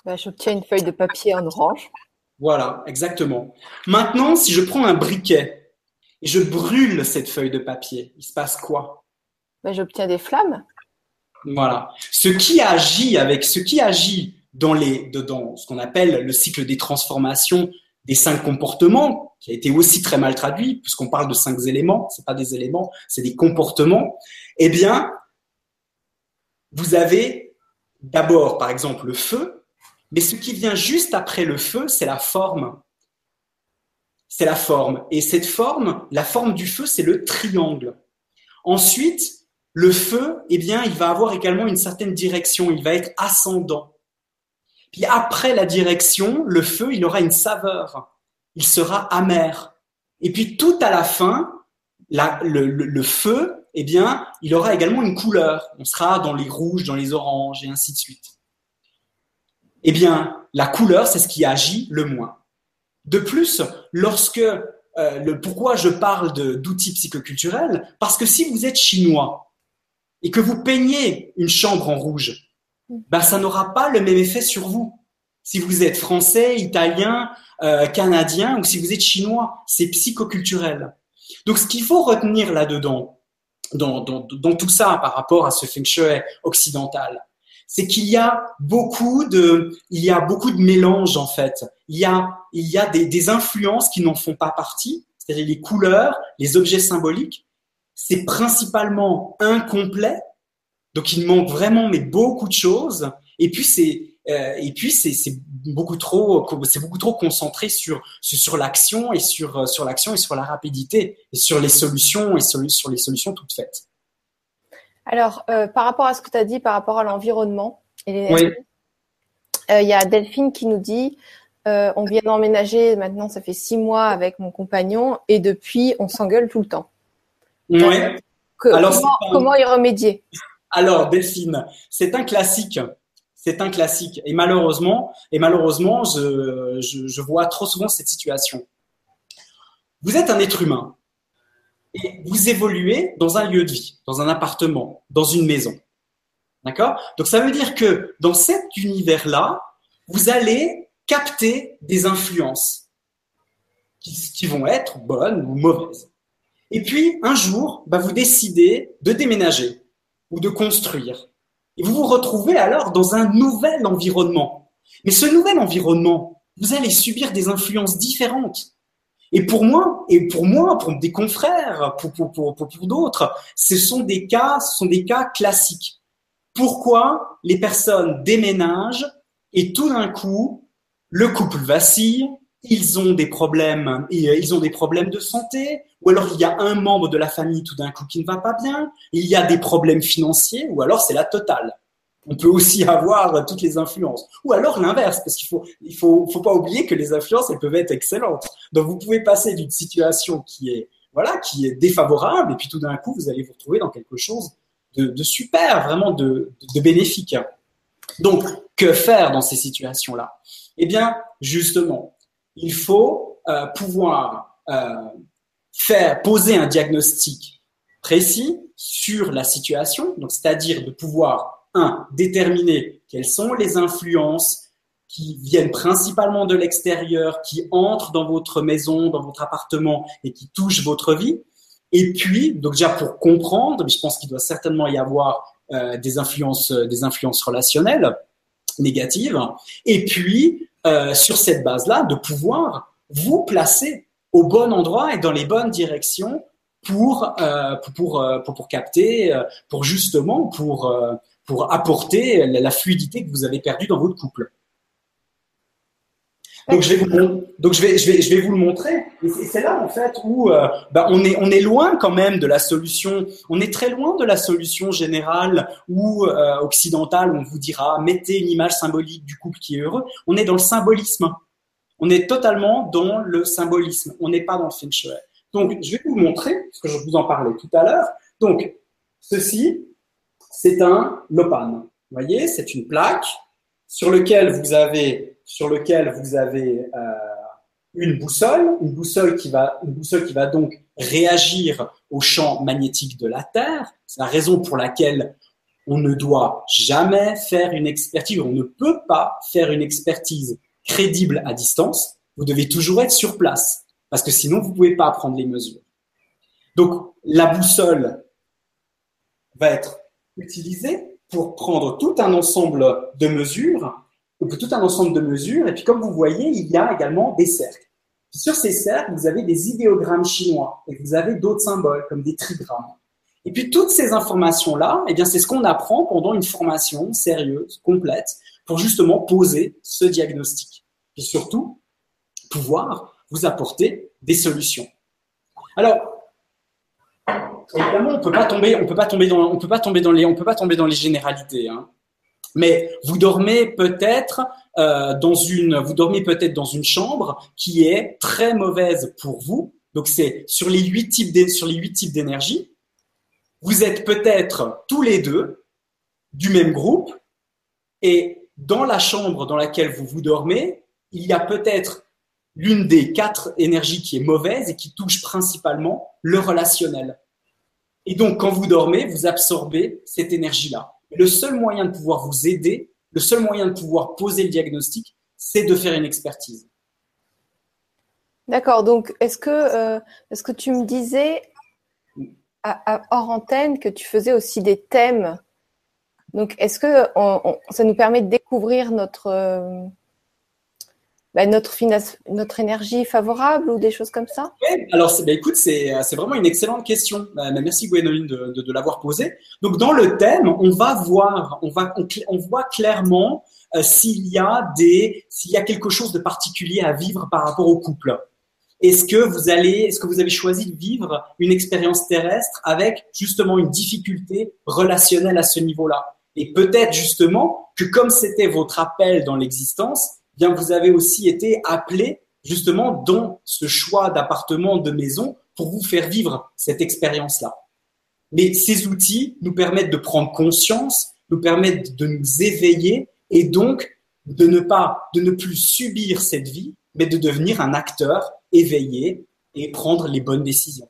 Bah, J'obtiens une feuille de papier en orange. Voilà, exactement. Maintenant, si je prends un briquet et je brûle cette feuille de papier, il se passe quoi? Ben, J'obtiens des flammes. Voilà. Ce qui agit avec ce qui agit dans les dans ce qu'on appelle le cycle des transformations des cinq comportements, qui a été aussi très mal traduit puisqu'on parle de cinq éléments, c'est pas des éléments, c'est des comportements. Eh bien, vous avez d'abord, par exemple, le feu, mais ce qui vient juste après le feu, c'est la forme c'est la forme. Et cette forme, la forme du feu, c'est le triangle. Ensuite, le feu, eh bien, il va avoir également une certaine direction, il va être ascendant. Puis après la direction, le feu, il aura une saveur, il sera amer. Et puis tout à la fin, le, feu, eh bien, il aura également une couleur. On sera dans les rouges, dans les oranges, et ainsi de suite. Eh bien, la couleur, c'est ce qui agit le moins. De plus, lorsque euh, le pourquoi je parle d'outils psychoculturels, parce que si vous êtes chinois et que vous peignez une chambre en rouge, ben ça n'aura pas le même effet sur vous. Si vous êtes français, italien, euh, canadien ou si vous êtes chinois, c'est psychoculturel. Donc ce qu'il faut retenir là-dedans, dans, dans, tout ça par rapport à ce feng shui occidental, c'est qu'il y a beaucoup de, il y a beaucoup de mélanges en fait. Il y a, il y a des, des influences qui n'en font pas partie, c'est-à-dire les couleurs, les objets symboliques. C'est principalement incomplet, donc il manque vraiment mais beaucoup de choses. Et puis c'est, euh, et puis c'est, beaucoup trop, c'est beaucoup trop concentré sur sur l'action et sur sur l'action et sur la rapidité et sur les solutions et sur, sur les solutions toutes faites. Alors, euh, par rapport à ce que tu as dit par rapport à l'environnement, euh, il y a Delphine qui nous dit euh, on vient d'emménager maintenant, ça fait six mois avec mon compagnon et depuis, on s'engueule tout le temps. Oui. Alors, comment, y remédier? Alors, Delphine, c'est un classique. C'est un classique. Et malheureusement, et malheureusement, je vois trop souvent cette situation. Vous êtes un être humain et vous évoluez dans un lieu de vie, dans un appartement, dans une maison. D'accord? Donc ça veut dire que dans cet univers-là, vous allez capter des influences. qui, vont être bonnes ou mauvaises. Et puis, un jour, bah, vous décidez de déménager ou de construire. Et vous vous retrouvez alors dans un nouvel environnement. Mais ce nouvel environnement, vous allez subir des influences différentes. Et pour moi, et pour moi, pour des confrères, pour, pour, pour, pour d'autres, ce sont des cas, ce sont des cas classiques. Pourquoi les personnes déménagent et tout d'un coup, le couple vacille, ils ont des problèmes, euh, ils ont des problèmes de santé, ou alors il y a un membre de la famille tout d'un coup qui ne va pas bien, il y a des problèmes financiers, ou alors c'est la totale. On peut aussi avoir toutes les influences. Ou alors l'inverse, parce qu'il faut, il faut, faut pas oublier que les influences, elles peuvent être excellentes. Donc vous pouvez passer d'une situation qui est, voilà, qui est défavorable, et puis tout d'un coup, vous allez vous retrouver dans quelque chose de, super, vraiment de, de bénéfique. Donc, que faire dans ces situations-là? Eh bien, justement, il faut euh, pouvoir euh, faire poser un diagnostic précis sur la situation, donc c'est-à-dire de pouvoir un déterminer quelles sont les influences qui viennent principalement de l'extérieur, qui entrent dans votre maison, dans votre appartement et qui touchent votre vie. Et puis, donc déjà pour comprendre, mais je pense qu'il doit certainement y avoir euh, des influences, des influences relationnelles négatives. Et puis, euh, sur cette base-là, de pouvoir vous placer au bon endroit et dans les bonnes directions pour, euh, pour, euh, pour, pour, capter, pour justement, pour, pour apporter la fluidité que vous avez perdue dans votre couple. Donc je vais vous, le montrer. C'est là en fait où euh, bah, on est, loin quand même de la solution. On est très loin de la solution générale ou euh, occidentale. On vous dira mettez une image symbolique du couple qui est heureux. On est dans le symbolisme. On est totalement dans le symbolisme. On n'est pas dans le shui. Donc je vais vous montrer parce que je vous en parlais tout à l'heure. Donc ceci, c'est un lopan. Vous voyez, c'est une plaque sur lequel vous avez sur lequel vous avez euh, une boussole, une boussole qui va, une boussole qui va donc réagir au champ magnétique de la Terre. C'est la raison pour laquelle on ne doit jamais faire une expertise, on ne peut pas faire une expertise crédible à distance. Vous devez toujours être sur place parce que sinon vous ne pouvez pas prendre les mesures. Donc la boussole va être utilisée pour prendre tout un ensemble de mesures donc tout un ensemble de mesures. Et puis comme vous voyez, il y a également des cercles. sur ces cercles, vous avez des idéogrammes chinois et vous avez d'autres symboles comme des trigrammes. Et puis toutes ces informations-là, eh bien c'est ce qu'on apprend pendant une formation sérieuse, complète, pour justement poser ce diagnostic. Et surtout, pouvoir vous apporter des solutions. Alors, évidemment, on peut pas tomber, on peut pas tomber dans, on peut pas tomber dans les, on peut pas tomber dans les généralités. Hein. Mais vous dormez peut-être euh, dans une, vous dormez peut-être dans une chambre qui est très mauvaise pour vous. Donc c'est sur les huit types sur les huit types d'énergie. Vous êtes peut-être tous les deux du même groupe et dans la chambre dans laquelle vous vous dormez, il y a peut-être l'une des quatre énergies qui est mauvaise et qui touche principalement le relationnel. Et donc, quand vous dormez, vous absorbez cette énergie-là. Le seul moyen de pouvoir vous aider, le seul moyen de pouvoir poser le diagnostic, c'est de faire une expertise. D'accord. Donc, est-ce que, euh, est-ce que tu me disais à, hors antenne que tu faisais aussi des thèmes? Donc, est-ce que ça nous permet de découvrir notre, euh, bah, notre, notre énergie favorable ou des choses comme ça? Alors, bah, écoute, c'est vraiment une excellente question. Bah, merci Gwénoline de, l'avoir posée. Donc, dans le thème, on va voir, on, voit clairement euh, s'il y a quelque chose de particulier à vivre par rapport au couple. Est-ce que vous avez choisi de vivre une expérience terrestre avec justement une difficulté relationnelle à ce niveau-là? Et peut-être justement que comme c'était votre appel dans l'existence, bien vous avez aussi été appelé justement dans ce choix d'appartement, de maison, pour vous faire vivre cette expérience-là. Mais ces outils nous permettent de prendre conscience, nous permettent de nous éveiller et donc de ne pas, de ne plus subir cette vie, mais de devenir un acteur éveillé et prendre les bonnes décisions.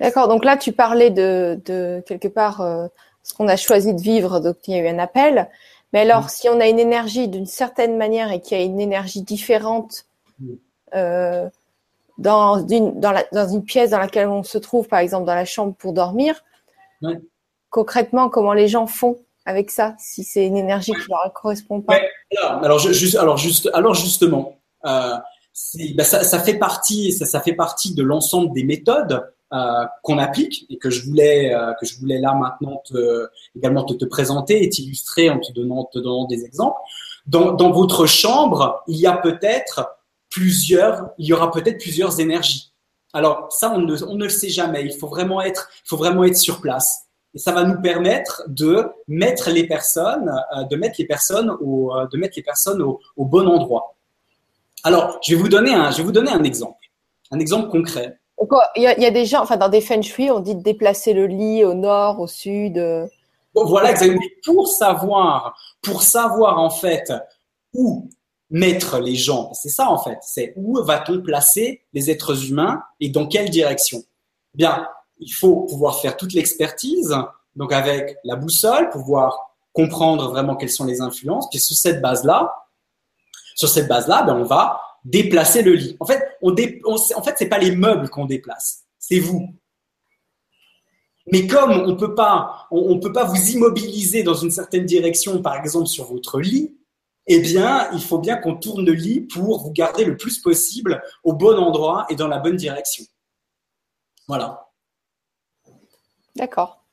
D'accord. Donc là, tu parlais de, quelque part euh, ce qu'on a choisi de vivre, donc il y a eu un appel. Mais alors, mm. si on a une énergie d'une certaine manière et qu'il y a une énergie différente, mm. euh, dans une, dans, la, dans une pièce dans laquelle on se trouve, par exemple dans la chambre pour dormir, concrètement, comment les gens font avec ça, si c'est une énergie qui leur correspond pas? Alors, juste, alors, juste, alors justement, euh, bah, ça, ça, fait partie, ça, ça fait partie de l'ensemble des méthodes euh, qu'on applique et que je voulais euh, que je voulais là maintenant te, également te, te présenter et t'illustrer en te donnant, des exemples. Dans, dans votre chambre, il y a peut-être plusieurs, il y aura peut-être plusieurs énergies. Alors ça, on ne, on ne le sait jamais. Il faut vraiment être, il faut vraiment être sur place. Et ça va nous permettre de mettre les personnes, euh, de mettre les personnes au, de mettre les personnes au bon endroit. Alors, je vais vous donner un, je vais vous donner un exemple, un exemple concret. Il y, a, des gens, enfin dans des feng shui, on dit de déplacer le lit au nord, au sud. Euh. Voilà. Pour savoir, pour savoir en fait où mettre les gens, c'est ça en fait, c'est où va-t-on placer les êtres humains et dans quelle direction? Bien, il faut pouvoir faire toute l'expertise, donc avec la boussole, pouvoir comprendre vraiment quelles sont les influences. Puis sur cette base-là, sur cette base-là, ben on va déplacer le lit. En fait, on, dé, en fait, c'est pas les meubles qu'on déplace, c'est vous. Mais comme on peut pas, on, peut pas vous immobiliser dans une certaine direction, par exemple sur votre lit, eh bien, il faut bien qu'on tourne le lit pour vous garder le plus possible au bon endroit et dans la bonne direction. Voilà. D'accord.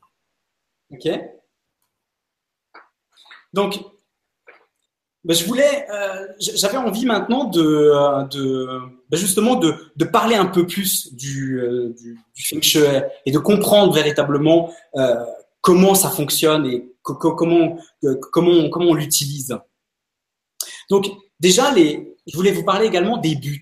Ok? Donc, ben, je voulais, euh, j'avais envie maintenant de, euh, de ben, justement de, de, parler un peu plus du, euh, du, du feng shui et de comprendre véritablement euh, comment ça fonctionne et comment comment comment on l'utilise. Donc déjà les, je voulais vous parler également des buts.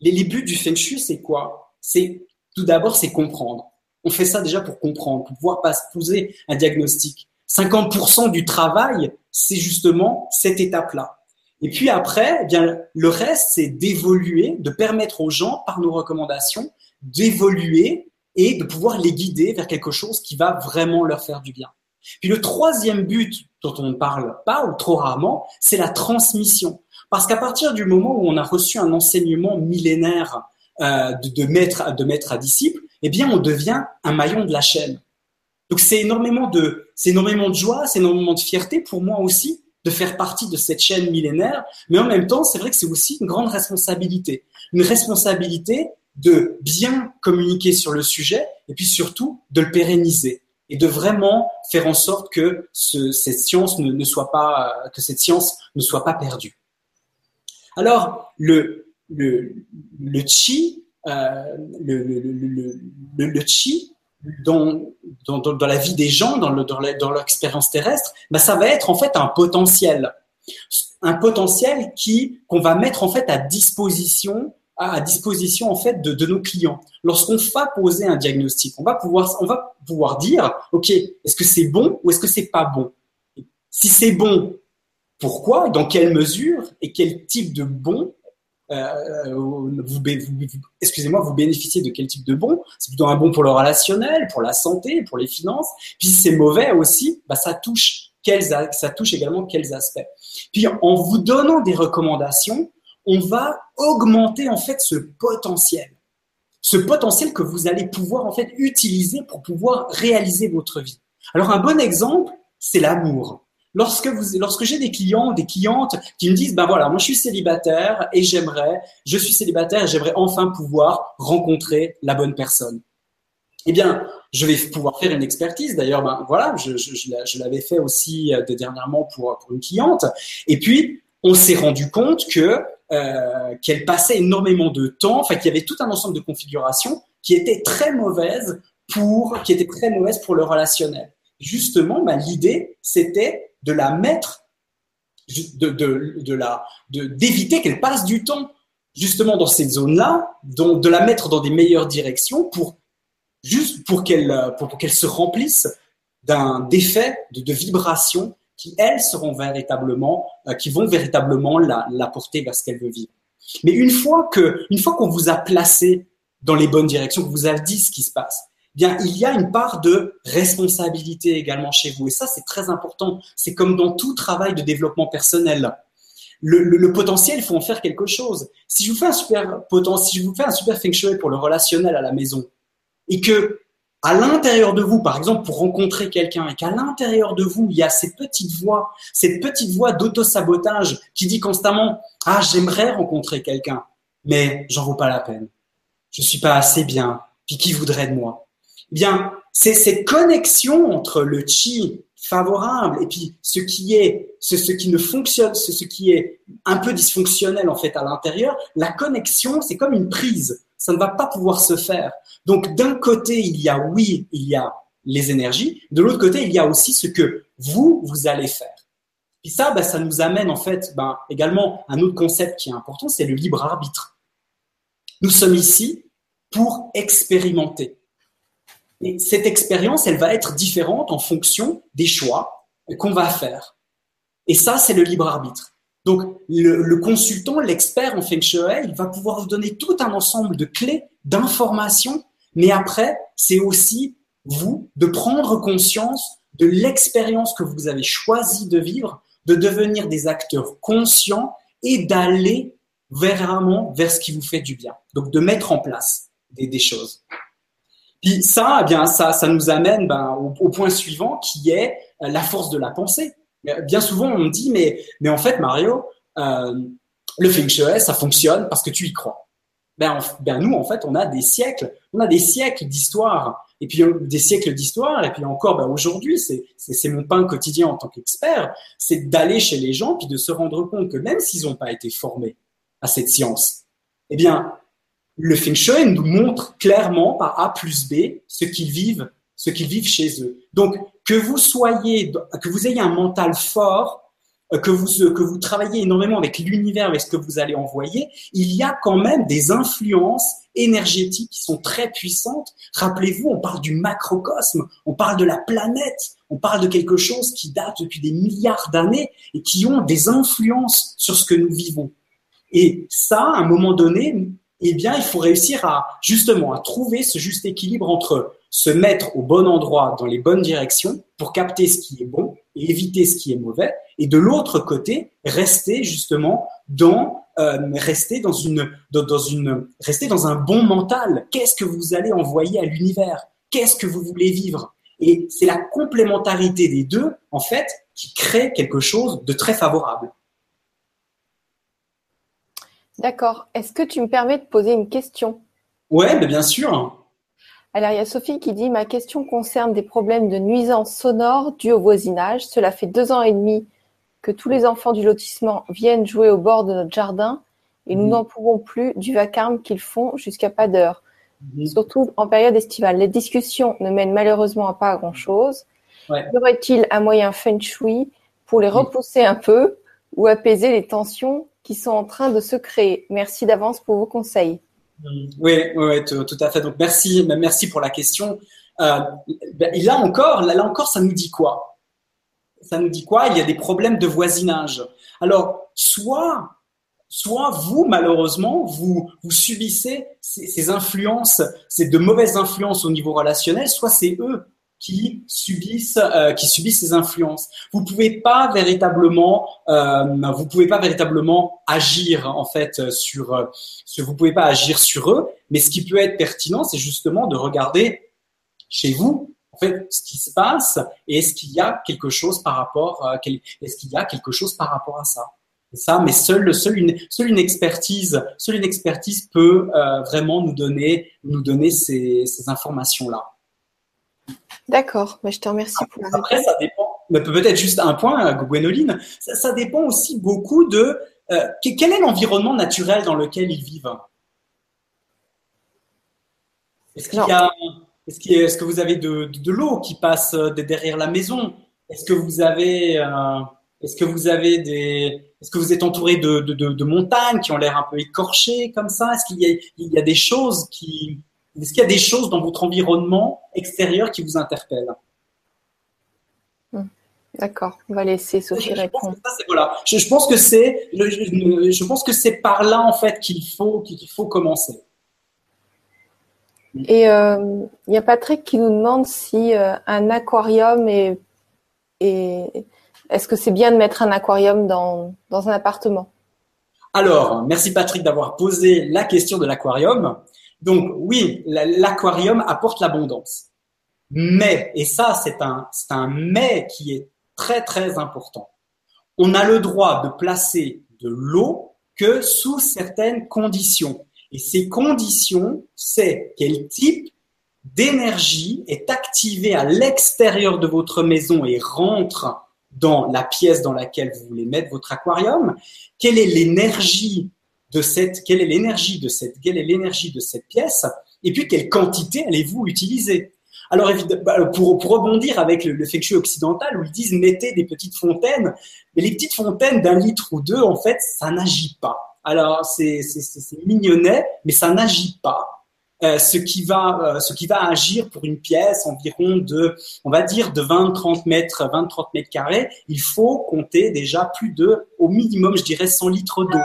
Les, buts du feng shui, c'est quoi? C'est tout d'abord c'est comprendre. On fait ça déjà pour comprendre, pour pouvoir poser un diagnostic. 50% du travail, c'est justement cette étape-là. Et puis après, eh bien, le reste, c'est d'évoluer, de permettre aux gens, par nos recommandations, d'évoluer et de pouvoir les guider vers quelque chose qui va vraiment leur faire du bien. Puis le troisième but dont on ne parle pas ou trop rarement, c'est la transmission. Parce qu'à partir du moment où on a reçu un enseignement millénaire euh, de, de, maître, de maître à disciple, eh bien, on devient un maillon de la chaîne. Donc, c'est énormément de, c'est énormément de joie, c'est énormément de fierté pour moi aussi de faire partie de cette chaîne millénaire. Mais en même temps, c'est vrai que c'est aussi une grande responsabilité. Une responsabilité de bien communiquer sur le sujet et puis surtout de le pérenniser et de vraiment faire en sorte que ce, cette science ne, ne, soit pas, que cette science ne soit pas perdue. Alors, le, le, le chi, euh, le, le, le, chi dans, la vie des gens, dans, le, dans, dans l'expérience terrestre, bah, ça va être en fait un potentiel, un potentiel qui qu'on va mettre en fait à disposition à disposition en fait de, de nos clients. Lorsqu'on va poser un diagnostic, on va pouvoir on va pouvoir dire ok est-ce que c'est bon ou est-ce que c'est pas bon? Si c'est bon, pourquoi, dans quelle mesure? Et quel type de bon? Euh, vous, excusez-moi, vous bénéficiez de quel type de bon? C'est plutôt un bon pour le relationnel, pour la santé, pour les finances. Puis si c'est mauvais aussi, bah, ça touche ça touche également quels aspects. Puis en vous donnant des recommandations, on va augmenter en fait ce potentiel, ce potentiel que vous allez pouvoir en fait utiliser pour pouvoir réaliser votre vie. Alors un bon exemple, c'est l'amour. Lorsque vous, lorsque j'ai des clients, des clientes qui me disent, ben voilà, moi je suis célibataire et j'aimerais, je suis célibataire et j'aimerais enfin pouvoir rencontrer la bonne personne. Eh bien, je vais pouvoir faire une expertise. D'ailleurs, ben voilà, je, je, je l'avais fait aussi euh, dernièrement pour, pour une cliente. Et puis, on s'est rendu compte que euh, qu'elle passait énormément de temps, enfin qu'il y avait tout un ensemble de configurations qui étaient très mauvaises pour, qui étaient très mauvaises pour le relationnel. Justement, ben, l'idée, c'était de la mettre, de, de, de la, d'éviter qu'elle passe du temps justement dans cette zone-là, de la mettre dans des meilleures directions pour juste pour qu'elle pour, qu'elle se remplisse d'un d'effets de, de vibrations qui elles seront véritablement euh, qui vont véritablement la, porter vers ce qu'elle veut vivre. Mais une fois que une fois qu'on vous a placé dans les bonnes directions, que vous a dit ce qui se passe, bien, il y a une part de responsabilité également chez vous. Et ça, c'est très important. C'est comme dans tout travail de développement personnel. le, potentiel, il faut en faire quelque chose. Si je vous fais un super potentiel, si je vous fais un super feng shui pour le relationnel à la maison, et que à l'intérieur de vous, par exemple, pour rencontrer quelqu'un, et qu'à l'intérieur de vous, il y a cette petite voix, cette petite voix d'auto-sabotage qui dit constamment Ah, j'aimerais rencontrer quelqu'un, mais j'en vaux pas la peine. Je suis pas assez bien. Puis qui voudrait de moi? Eh bien, c'est cette connexion entre le chi favorable et puis ce qui est ce, ce qui ne fonctionne ce, ce qui est un peu dysfonctionnel en fait à l'intérieur la connexion c'est comme une prise. Ça ne va pas pouvoir se faire. Donc d'un côté il y a oui il y a les énergies. De l'autre côté il y a aussi ce que vous vous allez faire. Puis ça ben, ça nous amène en fait ben, également un autre concept qui est important c'est le libre arbitre. Nous sommes ici pour expérimenter et cette expérience, elle va être différente en fonction des choix qu'on va faire. Et ça, c'est le libre arbitre. Donc, le, consultant, l'expert en Feng Shui, il va pouvoir vous donner tout un ensemble de clés, d'informations, mais après, c'est aussi vous de prendre conscience de l'expérience que vous avez choisi de vivre, de devenir des acteurs conscients et d'aller vraiment vers ce qui vous fait du bien. Donc, de mettre en place des choses. Puis ça, eh bien, ça, ça nous amène ben, au, point suivant qui est euh, la force de la pensée. Euh, bien souvent, on me dit, mais, mais en fait, Mario, euh, le Feng Shui, ça fonctionne parce que tu y crois. Ben, ben, nous, en fait, on a des siècles, on a des siècles d'histoire, et puis des siècles d'histoire, et puis encore, ben, aujourd'hui, c'est, mon pain quotidien en tant qu'expert, c'est d'aller chez les gens, puis de se rendre compte que même s'ils n'ont pas été formés à cette science, eh bien, le Feng Shui nous montre clairement par A plus B ce qu'ils vivent, ce qu'ils vivent chez eux. Donc, que vous soyez, que vous ayez un mental fort, euh, que vous, que vous travaillez énormément avec l'univers, avec ce que vous allez envoyer, il y a quand même des influences énergétiques qui sont très puissantes. Rappelez-vous, on parle du macrocosme, on parle de la planète, on parle de quelque chose qui date depuis des milliards d'années et qui ont des influences sur ce que nous vivons. Et ça, à un moment donné, eh bien, il faut réussir à justement à trouver ce juste équilibre entre se mettre au bon endroit, dans les bonnes directions, pour capter ce qui est bon et éviter ce qui est mauvais, et de l'autre côté, rester justement dans euh, rester dans une dans, une rester dans un bon mental. Qu'est-ce que vous allez envoyer à l'univers? Qu'est-ce que vous voulez vivre? Et c'est la complémentarité des deux en fait qui crée quelque chose de très favorable. D'accord. Est-ce que tu me permets de poser une question? Ouais, mais bien sûr. Alors, il y a Sophie qui dit Ma question concerne des problèmes de nuisance sonore dus au voisinage. Cela fait deux ans et demi que tous les enfants du lotissement viennent jouer au bord de notre jardin et nous mhm. n'en pouvons plus du vacarme qu'ils font jusqu'à pas d'heure, mhm. surtout en période estivale. Les discussions ne mènent malheureusement pas à grand-chose. Y aurait-il un moyen feng shui pour les repousser un peu ou apaiser les tensions qui sont en train de se créer. Merci d'avance pour vos conseils. Oui, oui, tout, à fait. Donc merci, merci pour la question. Euh, ben, là encore, là, encore, ça nous dit quoi? Ça nous dit quoi? Il y a des problèmes de voisinage. Alors, soit, soit vous, malheureusement, vous, subissez ces, ces influences, ces de mauvaises influences au niveau relationnel, soit c'est eux qui subissent euh, qui subissent ces influences. Vous pouvez pas véritablement euh, vous pouvez pas véritablement agir en fait sur, euh, sur vous pouvez pas agir sur eux, mais ce qui peut être pertinent, c'est justement de regarder chez vous en fait ce qui se passe et est-ce qu'il y a quelque chose par rapport euh, est-ce qu'il y a quelque chose par rapport à ça. Ça, mais seule, seule, une, seule une expertise, seule une expertise peut euh, vraiment nous donner, nous donner ces, ces informations-là. D'accord, mais je te remercie pour la Après, ça dépend, peut-être juste un point, euh, Gwénoline, ça, dépend aussi beaucoup de euh, quel est l'environnement naturel dans lequel ils vivent? Est-ce qu'il y a, est-ce, que vous avez de, l'eau qui passe euh, derrière la maison? Est-ce que vous avez, est-ce que vous avez des, est-ce que vous êtes entouré de, montagnes qui ont l'air un peu écorchées comme ça? Est-ce qu'il y il y a des choses qui, est-ce qu'il y a des choses dans votre environnement extérieur qui vous interpellent? Hmm. D'accord, on va laisser Sophie répondre. Je, pense que c'est, je, pense que c'est par là en fait qu'il faut qu'il faut commencer. Et euh, il y a Patrick qui nous demande si euh, un aquarium est, est est-ce que c'est bien de mettre un aquarium dans, dans un appartement? Alors, merci Patrick d'avoir posé la question de l'aquarium. Donc oui, l'aquarium apporte l'abondance. Mais, et ça c'est un, c'est un mais qui est très très important, on a le droit de placer de l'eau que sous certaines conditions. Et ces conditions, c'est quel type d'énergie est activé à l'extérieur de votre maison et rentre dans la pièce dans laquelle vous voulez mettre votre aquarium, quelle est l'énergie de cette, quelle est l'énergie de cette, quelle est l'énergie de cette pièce, et puis quelle quantité allez-vous utiliser? Alors bah, pour, pour rebondir avec le, le occidental où ils disent mettez des petites fontaines, mais les petites fontaines d'un litre ou deux, en fait, ça n'agit pas. Alors c'est mignonnet, mais ça n'agit pas. Euh, ce qui va euh, ce qui va agir pour une pièce environ de on va dire de 20 30 mètres 20 30 mètres carrés il faut compter déjà plus de au minimum je dirais 100 litres d'eau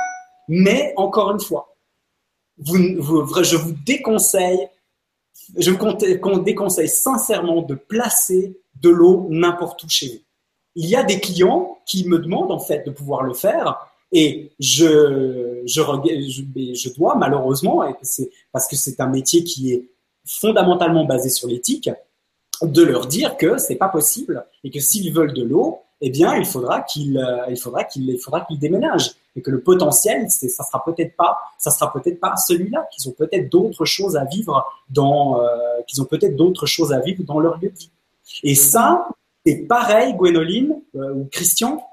mais encore une fois je vous déconseille je sincèrement de placer de l'eau n'importe où chez vous. Il y a des clients qui me demandent en fait de pouvoir le faire et je, je, je, dois malheureusement, et parce que c'est un métier qui est fondamentalement basé sur l'éthique, de leur dire que c'est pas possible et que s'ils veulent de l'eau, eh bien, il faudra qu'ils, euh, il faudra qu'il, il faudra qu'ils déménagent et que le potentiel, c'est, ça sera peut-être pas, ça sera peut-être pas celui-là, qu'ils ont peut-être d'autres choses à vivre dans, euh, qu'ils ont peut-être d'autres choses à vivre dans leur lieu de vie. Et ça, c'est pareil, Gwénoline euh, ou Christian,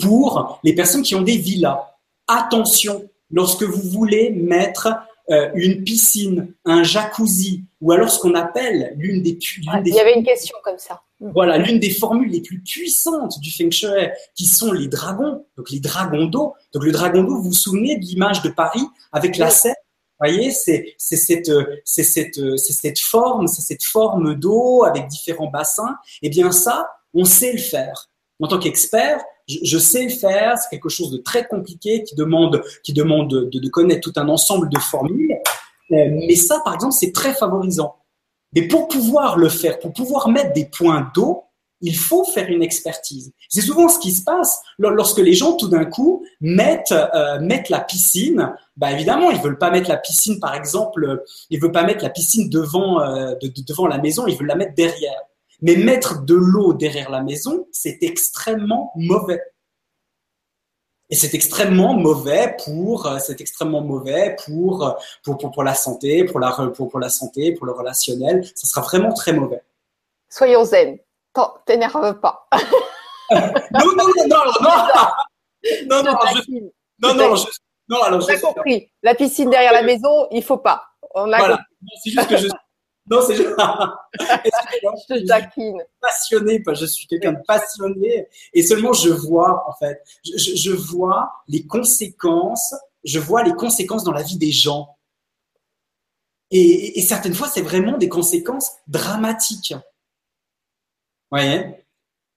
pour les personnes qui ont des villas. Attention, lorsque vous voulez mettre euh, une piscine, un jacuzzi, ou alors ce qu'on appelle l'une des, Il y avait une question comme ça. Voilà, l'une des formules les plus puissantes du Feng Shui, qui sont les dragons, donc les dragons d'eau. Donc le dragon d'eau, vous vous souvenez de l'image de Paris avec la Seine vous voyez, c'est cette, c'est cette, c'est cette forme, c'est cette forme d'eau avec différents bassins. Eh bien ça, on sait le faire. En tant qu'expert, je, sais le faire, c'est quelque chose de très compliqué qui demande, qui demande de, connaître tout un ensemble de formules. Euh, mais ça, par exemple, c'est très favorisant. Mais pour pouvoir le faire, pour pouvoir mettre des points d'eau, il faut faire une expertise. C'est souvent ce qui se passe lorsque les gens, tout d'un coup, mettent, euh, mettent la piscine. Bah évidemment, ils veulent pas mettre la piscine, par exemple, ils veulent pas mettre la piscine euh, devant la maison, ils veulent la mettre derrière. Mais mettre de l'eau derrière la maison, c'est extrêmement mauvais. Et c'est extrêmement mauvais pour, euh, c'est extrêmement mauvais pour, euh, pour, pour, la santé, pour la, pour, pour la santé, pour le relationnel. Ça sera vraiment très mauvais. Soyons zen. T'énerve pas. non, non, non, non, non, non, non, je, non, non, je, non, alors compris. La piscine derrière la maison, il faut pas. On a voilà. C'est juste que je, non, c'est juste. je te taquine. Passionné, je suis quelqu'un de passionné. Et seulement je vois, en fait, je, je, vois les conséquences, je vois les conséquences dans la vie des gens. Et, et certaines fois, c'est vraiment des conséquences dramatiques. Vous voyez?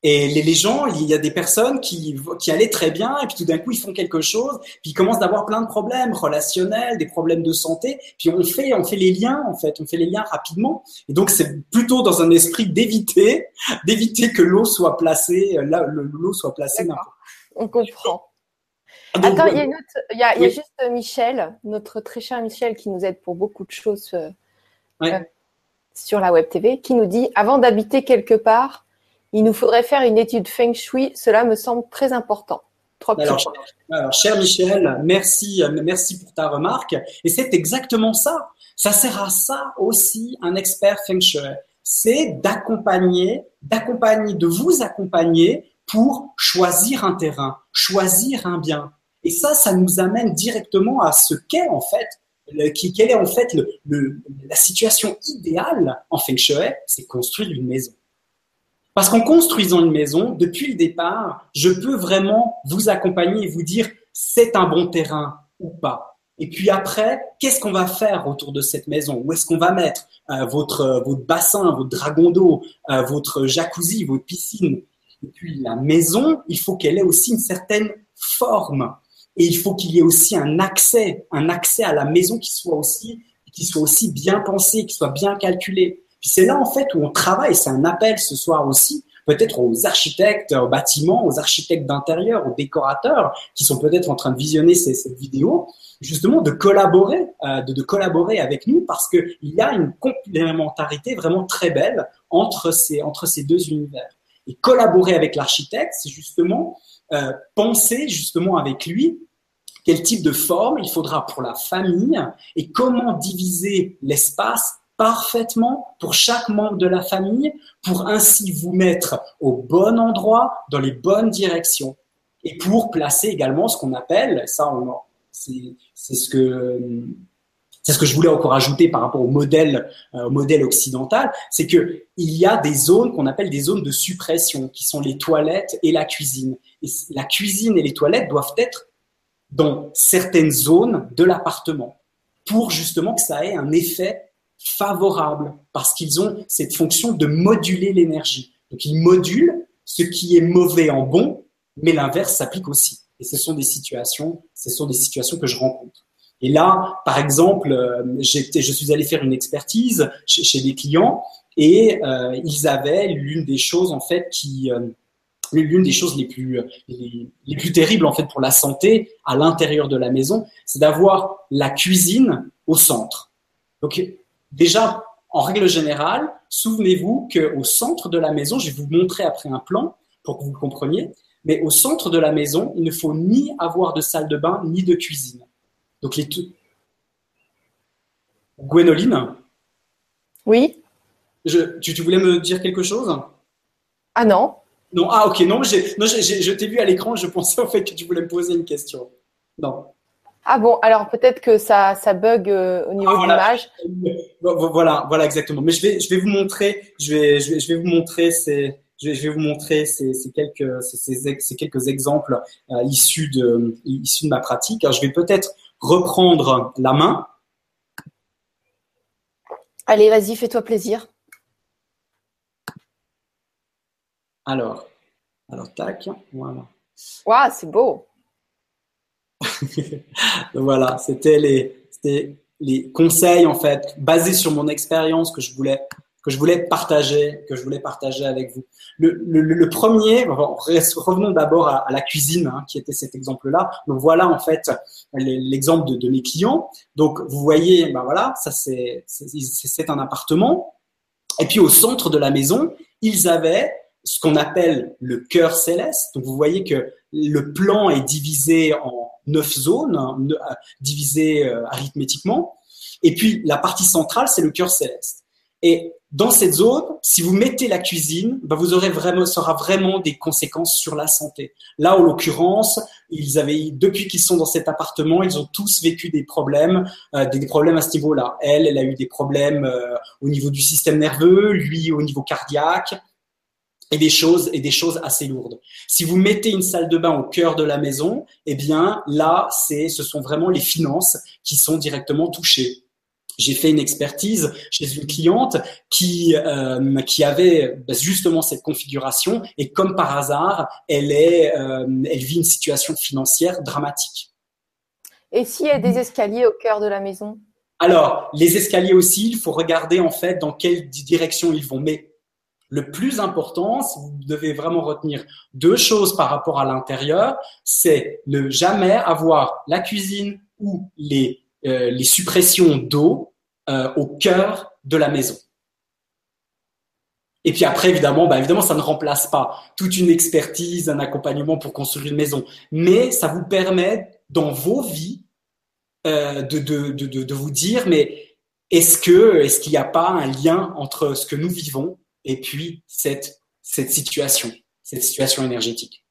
Et les, gens, il y a des personnes qui, qui allaient très bien, et puis tout d'un coup, ils font quelque chose, puis ils commencent d'avoir plein de problèmes relationnels, des problèmes de santé, puis on fait, on fait les liens, en fait, on fait les liens rapidement. Et donc, c'est plutôt dans un esprit d'éviter, d'éviter que l'eau soit placée, là, l'eau soit placée n'importe On comprend. Attends, il y, a, il, y a, il y a, juste Michel, notre très cher Michel, qui nous aide pour beaucoup de choses euh, euh, sur la Web TV, qui nous dit, avant d'habiter quelque part, il nous faudrait faire une étude Feng Shui. Cela me semble très important. alors, alors, cher Michel, merci, merci pour ta remarque. Et c'est exactement ça. Ça sert à ça aussi un expert Feng Shui. C'est d'accompagner, d'accompagner, de vous accompagner pour choisir un terrain, choisir un bien. Et ça, ça nous amène directement à ce qu'est en fait, qui, quelle est en fait le, la situation idéale en Feng Shui, c'est construire une maison. Parce qu'en construisant une maison, depuis le départ, je peux vraiment vous accompagner et vous dire c'est un bon terrain ou pas. Et puis après, qu'est-ce qu'on va faire autour de cette maison? Où est-ce qu'on va mettre euh, votre, euh, votre bassin, votre dragon d'eau, euh, votre jacuzzi, votre piscine? Et puis la maison, il faut qu'elle ait aussi une certaine forme. Et il faut qu'il y ait aussi un accès, un accès à la maison qui soit aussi, qui soit aussi bien pensé, qui soit bien calculé c'est là en fait où on travaille, c'est un appel ce soir aussi peut-être aux architectes, aux bâtiments, aux architectes d'intérieur, aux décorateurs qui sont peut-être en train de visionner cette vidéo, justement de collaborer, euh, de, collaborer avec nous parce qu'il y a une complémentarité vraiment très belle entre ces, entre ces deux univers. Et collaborer avec l'architecte, c'est justement euh, penser justement avec lui quel type de forme il faudra pour la famille et comment diviser l'espace parfaitement pour chaque membre de la famille pour ainsi vous mettre au bon endroit, dans les bonnes directions et pour placer également ce qu'on appelle, ça c'est ce que c'est ce que je voulais encore ajouter par rapport au modèle, euh, au modèle occidental, c'est que il y a des zones qu'on appelle des zones de suppression, qui sont les toilettes et la cuisine. La cuisine et les toilettes doivent être dans certaines zones de l'appartement pour justement que ça ait un effet favorable, parce qu'ils ont cette fonction de moduler l'énergie. Donc ils modulent ce qui est mauvais en bon, mais l'inverse s'applique aussi. Et ce sont des situations, ce sont des situations que je rencontre. Et là, par exemple, euh, je suis allé faire une expertise chez, des clients et euh, ils avaient l'une des choses en fait qui euh, l'une des choses les plus les, plus terribles en fait pour la santé à l'intérieur de la maison, c'est d'avoir la cuisine au centre. Donc déjà en règle générale, souvenez-vous qu'au centre de la maison, je vais vous montrer après un plan pour que vous le compreniez, mais au centre de la maison, il ne faut ni avoir de salle de bain ni de cuisine. Donc les Gwénoline? Oui. Je, tu, voulais me dire quelque chose? Ah non. Non, ah ok, non, non je t'ai vu à l'écran, je pensais en fait que tu voulais me poser une question. Non. Ah bon, alors peut-être que ça, ça bug euh, au niveau ah, de l'image. Voilà, voilà exactement. Mais je vais, je vais vous montrer, je vais, je vais, je vais vous montrer ces, je vais, vous montrer ces, quelques, ces, quelques exemples euh, issus, de, issus de ma pratique. Alors, je vais peut-être reprendre la main. Allez, vas-y, fais-toi plaisir. Alors, alors tac, voilà. Waouh, c'est beau. voilà, c'était les, conseils en fait basés sur mon expérience que je voulais que je voulais partager, que je voulais partager avec vous. Le, premier, revenons d'abord à, la cuisine, hein, qui était cet exemple-là. Donc voilà en fait l'exemple de, de, mes clients. Donc vous voyez, ben voilà, ça c'est c'est un appartement. Et puis au centre de la maison, ils avaient ce qu'on appelle le cœur céleste. Donc vous voyez que le plan est divisé en neuf zones, hein, divisé euh, arithmétiquement. Et puis la partie centrale, c'est le cœur céleste. Et dans cette zone, si vous mettez la cuisine, ben vous aurez vraiment, ça aura vraiment des conséquences sur la santé. Là, en l'occurrence, ils avaient, depuis qu'ils sont dans cet appartement, ils ont tous vécu des problèmes, euh, des, problèmes à ce niveau-là. Elle, elle a eu des problèmes euh, au niveau du système nerveux, lui au niveau cardiaque, et des choses et des choses assez lourdes. Si vous mettez une salle de bain au cœur de la maison, eh bien là, c'est, ce sont vraiment les finances qui sont directement touchées j'ai fait une expertise chez une cliente qui euh, qui avait bah, justement cette configuration et comme par hasard, elle est euh, elle vit une situation financière dramatique. Et s'il y a des escaliers au cœur de la maison? Alors, les escaliers aussi, il faut regarder en fait dans quelle direction ils vont. Mais le plus important, vous devez vraiment retenir deux choses par rapport à l'intérieur, c'est ne jamais avoir la cuisine ou les euh, les suppressions d'eau euh, au cœur de la maison. Et puis après, évidemment, bah, évidemment, ça ne remplace pas toute une expertise, un accompagnement pour construire une maison, mais ça vous permet dans vos vies euh, de, de, de, de, vous dire, mais est-ce que est-ce qu'il n'y a pas un lien entre ce que nous vivons et puis cette cette situation, cette situation énergétique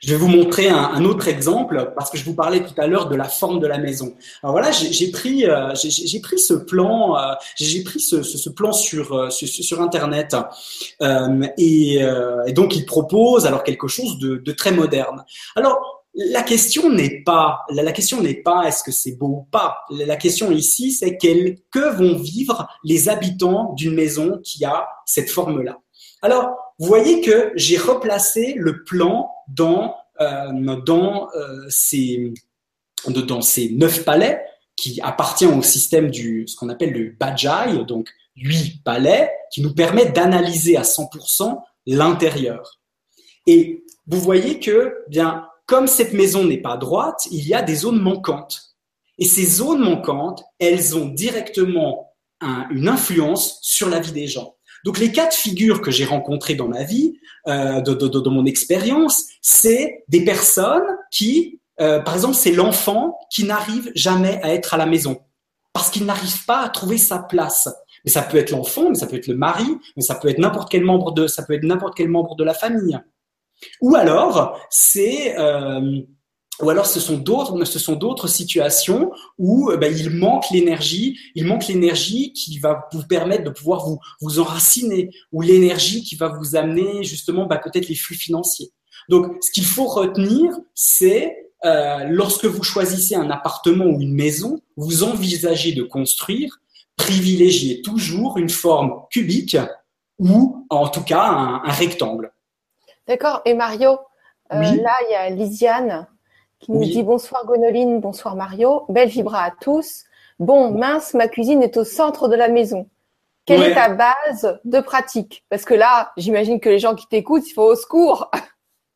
je vais vous montrer un, autre exemple parce que je vous parlais tout à l'heure de la forme de la maison. Alors voilà, j'ai pris, euh, pris ce plan, euh, j'ai pris ce, ce, plan sur, euh, sur, sur internet et, et, donc il propose alors quelque chose de, de très moderne. Alors la question n'est pas, la, question n'est pas est-ce que c'est beau ou pas. La question ici, c'est que vont vivre les habitants d'une maison qui a cette forme-là. Alors, vous voyez que j'ai replacé le plan dans, euh, dans, euh, ces, dans ces neuf palais qui appartient au système du ce qu'on appelle le Bajai, donc huit palais qui nous permet d'analyser à 100% l'intérieur. Et vous voyez que, bien, comme cette maison n'est pas droite, il y a des zones manquantes. Et ces zones manquantes, elles ont directement une influence sur la vie des gens. Donc les quatre figures que j'ai rencontrées dans ma vie, euh, de, de, de, mon expérience, c'est des personnes qui, euh, par exemple, c'est l'enfant qui n'arrive jamais à être à la maison parce qu'il n'arrive pas à trouver sa place. Mais ça peut être l'enfant, mais ça peut être le mari, mais ça peut être n'importe quel membre de, ça peut être n'importe quel membre de la famille. Ou alors c'est euh, ou alors ce sont d'autres, ce sont d'autres situations où ben, il manque l'énergie, il manque l'énergie qui va vous permettre de pouvoir vous vous enraciner, ou l'énergie qui va vous amener justement ben, peut-être les flux financiers. Donc, ce qu'il faut retenir, c'est euh, lorsque vous choisissez un appartement ou une maison, vous envisagez de construire, privilégiez toujours une forme cubique ou en tout cas un, rectangle. D'accord. Et Mario, euh, là il y a Lisiane qui nous dit bonsoir Gonoline, bonsoir Mario, belle vibra à tous. Bon, mince, ma cuisine est au centre de la maison. Quelle est ta base de pratique? Parce que là, j'imagine que les gens qui t'écoutent, il faut au secours.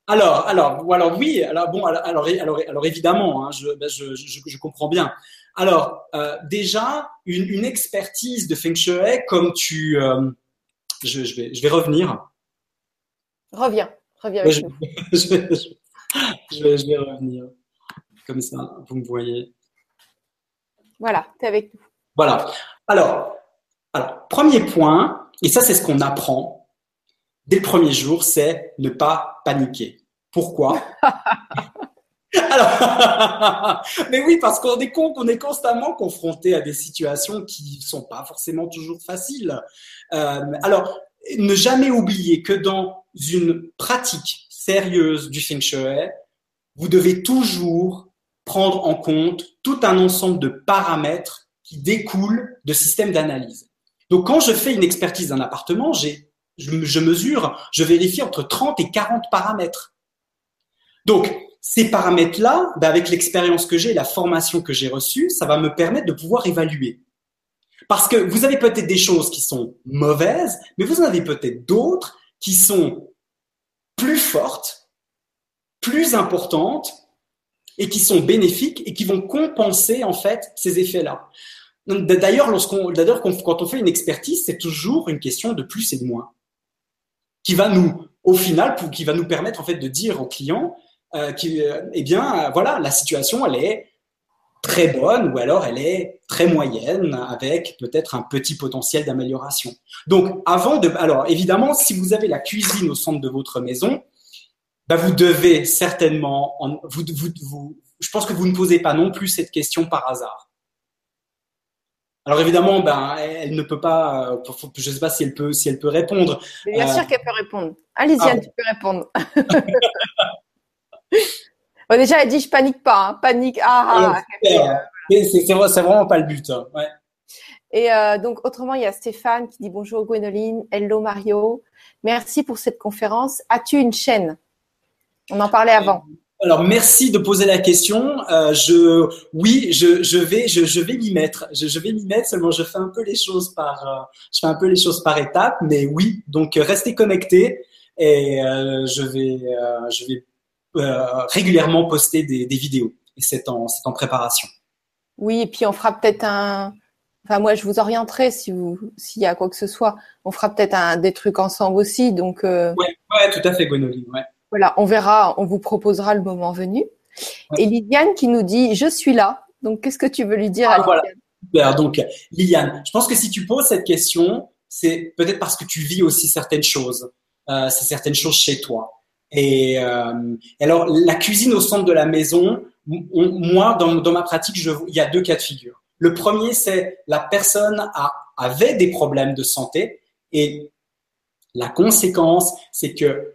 Alors, alors, alors oui, alors bon, alors, alors, alors, évidemment, hein, ben, je, je, je, comprends bien. Alors, euh, déjà, une, une, expertise de Feng Shui, comme tu, euh, je, je, vais, je vais revenir. Reviens, reviens avec nous. je, vais, je vais revenir. Comme ça, vous me voyez. Voilà, tu es avec nous. Voilà. Alors, alors, premier point, et ça c'est ce qu'on apprend dès le premier jour, c'est ne pas paniquer. Pourquoi? Alors, mais oui, parce qu'on est con, qu'on est constamment confronté à des situations qui sont pas forcément toujours faciles. Euh, alors, ne jamais oublier que dans une pratique sérieuse du feng vous devez toujours prendre en compte tout un ensemble de paramètres qui découlent de systèmes d'analyse. Donc, quand je fais une expertise d'un appartement, j'ai, je, mesure, je vérifie entre 30 et 40 paramètres. Donc, ces paramètres-là, ben, avec l'expérience que j'ai, la formation que j'ai reçue, ça va me permettre de pouvoir évaluer. Parce que vous avez peut-être des choses qui sont mauvaises, mais vous en avez peut-être d'autres qui sont plus fortes, plus importantes et qui sont bénéfiques et qui vont compenser en fait ces effets-là. D'ailleurs, lorsqu'on, quand on fait une expertise, c'est toujours une question de plus et de moins, qui va nous, au final, qui va nous permettre en fait de dire au client, euh, euh, eh bien, voilà, la situation, elle est très bonne ou alors elle est très moyenne avec peut-être un petit potentiel d'amélioration. Donc, avant de, alors évidemment, si vous avez la cuisine au centre de votre maison, bah, vous devez certainement, vous, vous, vous, je pense que vous ne posez pas non plus cette question par hasard. Alors évidemment, ben, elle ne peut pas, je ne sais pas si elle peut, si elle peut répondre. bien sûr euh, qu'elle peut répondre. Allez-y, ah. tu peux répondre. déjà, elle dit je panique pas, hein. panique. Ah, ah c'est vraiment pas le but. Hein. Et euh, donc, autrement, il y a Stéphane qui dit bonjour Gwénoline, hello Mario, merci pour cette conférence. As-tu une chaîne? On en parlait avant. Alors merci de poser la question. Euh, je, oui, je, je vais, je, je vais m'y mettre. Je, je vais m'y mettre. Seulement, je fais un peu les choses par, euh, je fais un peu les choses par étapes. Mais oui, donc restez connectés et euh, je vais, euh, je vais euh, régulièrement poster des, vidéos. Et c'est en, en préparation. Oui, et puis on fera peut-être un. Enfin, moi, je vous orienterai si vous, s'il y a quoi que ce soit. On fera peut-être un des trucs ensemble aussi. Donc. Euh... Ouais, ouais, tout à fait, Gwenoline. Ouais. Voilà, on verra, on vous proposera le moment venu. Et Liliane qui nous dit Je suis là. Donc, qu'est-ce que tu veux lui dire à ah, Liliane? Donc, Liliane, je pense que si tu poses cette question, c'est peut-être parce que tu vis aussi certaines choses. Euh, c'est certaines choses chez toi. Et euh, alors, la cuisine au centre de la maison, moi, dans, ma pratique, il y a deux cas de figure. Le premier, c'est la personne avait des problèmes de santé et la conséquence, c'est que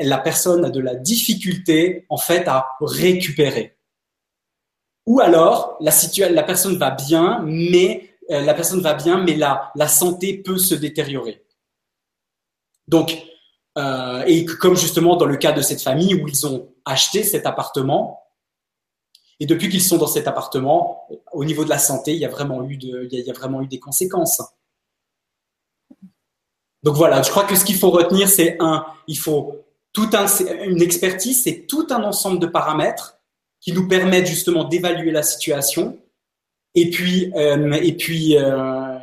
la personne a de la difficulté en fait à récupérer. Ou alors la, la personne va bien, mais euh, la personne va bien, mais la santé peut se détériorer. Donc euh, et comme justement dans le cas de cette famille où ils ont acheté cet appartement, et depuis qu'ils sont dans cet appartement, au niveau de la santé, il y a vraiment eu, de, il y a, vraiment eu des conséquences. Donc voilà, je crois que ce qu'il faut retenir, c'est un, il faut tout un, une expertise, c'est tout un ensemble de paramètres qui nous permettent justement d'évaluer la situation. Et puis, euh, et puis, euh,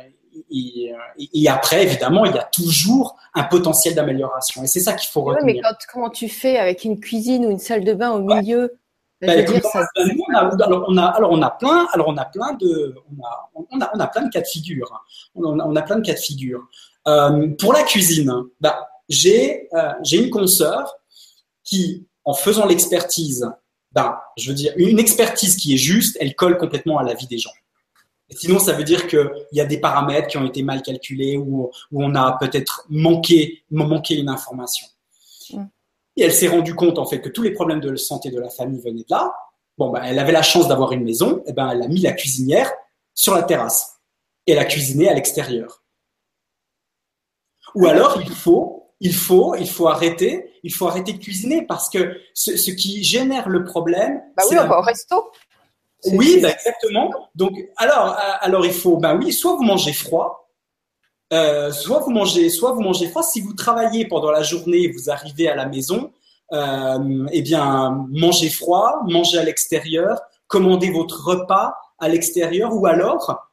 et, et, après, évidemment, il y a toujours un potentiel d'amélioration. Et c'est ça qu'il faut retenir. mais quand, comment tu fais avec une cuisine ou une salle de bain au milieu? Ben, on, a, alors, on a, alors on a plein, alors on a plein de, on a, on a, on a plein de cas de figure. On a, on a plein de cas de figure. Euh, pour la cuisine, bah, j'ai euh, j'ai une consoeur qui, en faisant l'expertise, bah, je veux dire, une expertise qui est juste, elle colle complètement à la vie des gens. Sinon, ça veut dire qu'il y a des paramètres qui ont été mal calculés ou, où on a peut-être manqué, manqué une information. Mm. Et elle s'est rendue compte en fait que tous les problèmes de santé de la famille venaient de là. Bon, bah, elle avait la chance d'avoir une maison, et ben elle a mis la cuisinière sur la terrasse et elle a cuisiné à l'extérieur. Ou alors, il faut, il faut, il faut arrêter, il faut arrêter de cuisiner parce que ce, ce qui génère le problème. Bah oui, on va au resto. Oui, bah exactement. Donc, alors, euh, alors il faut, bah oui, soit vous mangez froid, euh, soit vous mangez, soit vous mangez froid. Si vous travaillez pendant la journée, vous arrivez à la maison, euh, eh bien, mangez froid, mangez à l'extérieur, commandez votre repas à l'extérieur, ou alors